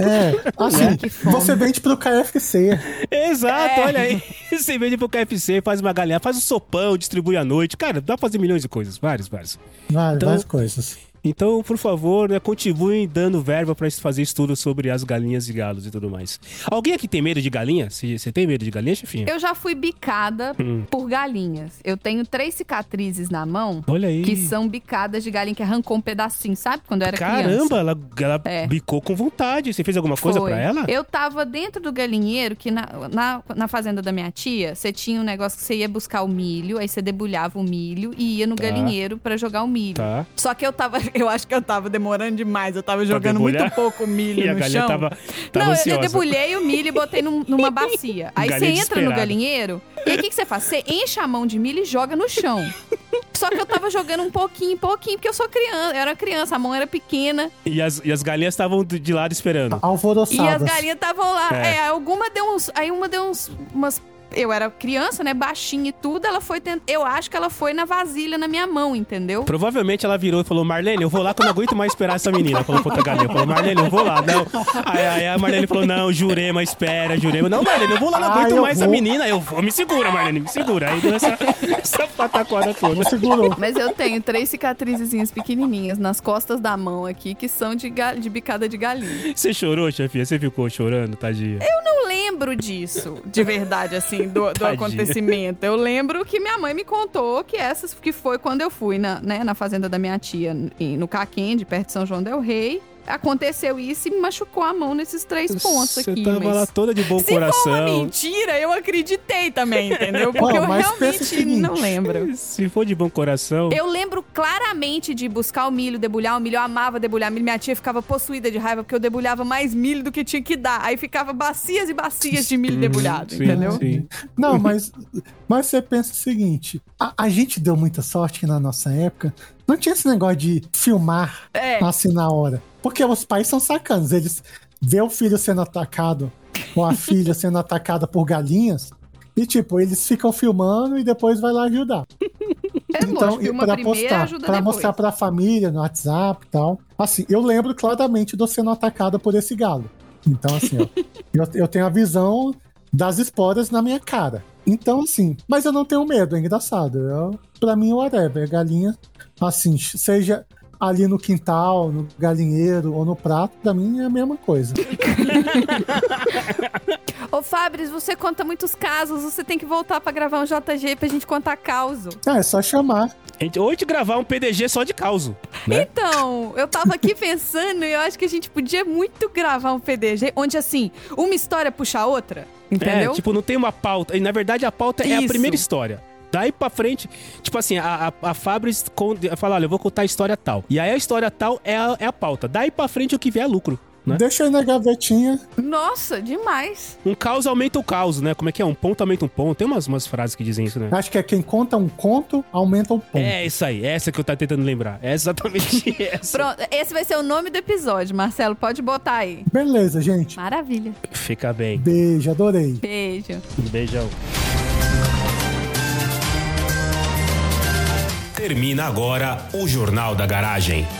É, assim, fome. você vende pro KFC. Exato, É. olha aí. Você vende pro KFC, faz uma galinha, faz um sopão, distribui à noite. Cara, dá pra fazer milhões de coisas. Vários, vários. Várias, Então- várias coisas. Então, por favor, né, continuem dando verba pra fazer estudos sobre as galinhas e galos e tudo mais. Alguém aqui tem medo de galinha? Você tem medo de galinha, chefinha? Eu já fui bicada Hum. por galinhas. Eu tenho três cicatrizes na mão Olha aí. que são bicadas de galinha que arrancou um pedacinho, sabe? Quando eu era criança. Caramba, ela, ela É. bicou com vontade. Você fez alguma coisa pra ela? Eu tava dentro do galinheiro, que na, na, na fazenda da minha tia, você tinha um negócio que você ia buscar o milho, aí você debulhava o milho e ia no Tá. galinheiro pra jogar o milho. Tá. Só que eu tava, eu acho que eu tava demorando demais. Eu tava jogando muito pouco milho E a no galinha chão. tava, tava Não, ansiosa. eu debulhei o milho e botei num- numa bacia. Aí você entra no galinheiro e aí o que, que você faz? Você enche a mão de milho e joga no chão. Só que eu tava jogando um pouquinho, pouquinho, porque eu sou criança, eu era criança, a mão era pequena. E as, e as galinhas estavam de lado esperando. E as Alvoroçadas. galinhas estavam lá. É. É. alguma deu uns. Aí uma deu uns. Umas. Eu era criança, né? Baixinha e tudo. Ela foi. Tent... Eu acho que ela foi na vasilha na minha mão, entendeu? Provavelmente ela virou e falou: Marlene, eu vou lá que eu não aguento mais esperar essa menina. Falou pra galinha. Falou: Marlene, eu vou lá. Não. Aí, aí a Marlene falou: Não, Jurema, espera, Jurema. Não, Marlene, eu vou lá, não Ah, aguento eu mais essa vou. menina. Eu vou, me segura, Marlene, me segura. Aí deu essa, essa pataquada toda. Você segurou. Mas eu tenho três cicatrizezinhas pequenininhas nas costas da mão aqui, que são de, ga- de bicada de galinha. Você chorou, chefia? Você ficou chorando, tadinha? não lembro disso, de verdade, assim, do, do Tadinha. acontecimento. Eu lembro que minha mãe me contou que essas que foi quando eu fui na, né, na fazenda da minha tia, no Caquende, perto de São João del Rei. Aconteceu isso e me machucou a mão nesses três pontos Você aqui. tava mas... lá toda de bom Se for uma coração. Mentira, eu acreditei também, entendeu? Porque Ó, eu realmente seguinte. não lembro. Se for de bom coração. Eu lembro claramente de buscar o milho, debulhar o milho. Eu amava debulhar milho. Minha tia ficava possuída de raiva porque eu debulhava mais milho do que tinha que dar. Aí ficava bacias e bacias de milho debulhado, Uhum, Sim, entendeu? Sim. Não, mas, mas você pensa o seguinte: a, a gente deu muita sorte que na nossa época não tinha esse negócio de filmar É. assim na hora. Porque os pais são sacanos. Eles vê o filho sendo atacado ou a filha sendo atacada por galinhas. E, tipo, eles ficam filmando e depois vai lá ajudar. É lógico, e pra postar, pra depois. mostrar pra família no WhatsApp e tal. Assim, eu lembro claramente de eu sendo atacada por esse galo. Então, assim, ó, eu, eu tenho a visão das esporas na minha cara. Então, assim, mas eu não tenho medo, é engraçado. Eu, pra mim, whatever, galinha, assim, seja ali no quintal, no galinheiro ou no prato, pra mim é a mesma coisa. Ô, Fabris, você conta muitos casos. Você tem que voltar pra gravar um JG pra gente contar causo. Ah, é só chamar. Ou a gente gravar um PDG só de causo. Né? Então, eu tava aqui pensando e eu acho que a gente podia muito gravar um PDG onde, assim, uma história puxa a outra. Entendeu? É, tipo, não tem uma pauta. E na verdade a pauta é a Isso. primeira história. Daí pra frente, tipo assim, a, a, a Fabris fala, olha, eu vou contar a história tal. E aí a história tal é a, é a pauta. Daí pra frente o que vier é lucro. Né? Deixa aí na gavetinha. Nossa, demais. Um caos aumenta o caos, né? Como é que é? Um ponto aumenta um ponto. Tem umas, umas frases que dizem isso, né? Acho que é quem conta um conto, aumenta um ponto. É isso aí, essa que eu tava tentando lembrar. É exatamente essa. Pronto, esse vai ser o nome do episódio, Marcelo. Pode botar aí. Beleza, gente. Maravilha. Fica bem. Beijo, adorei. Beijo. Um beijão. Termina agora o Jornal da Garagem.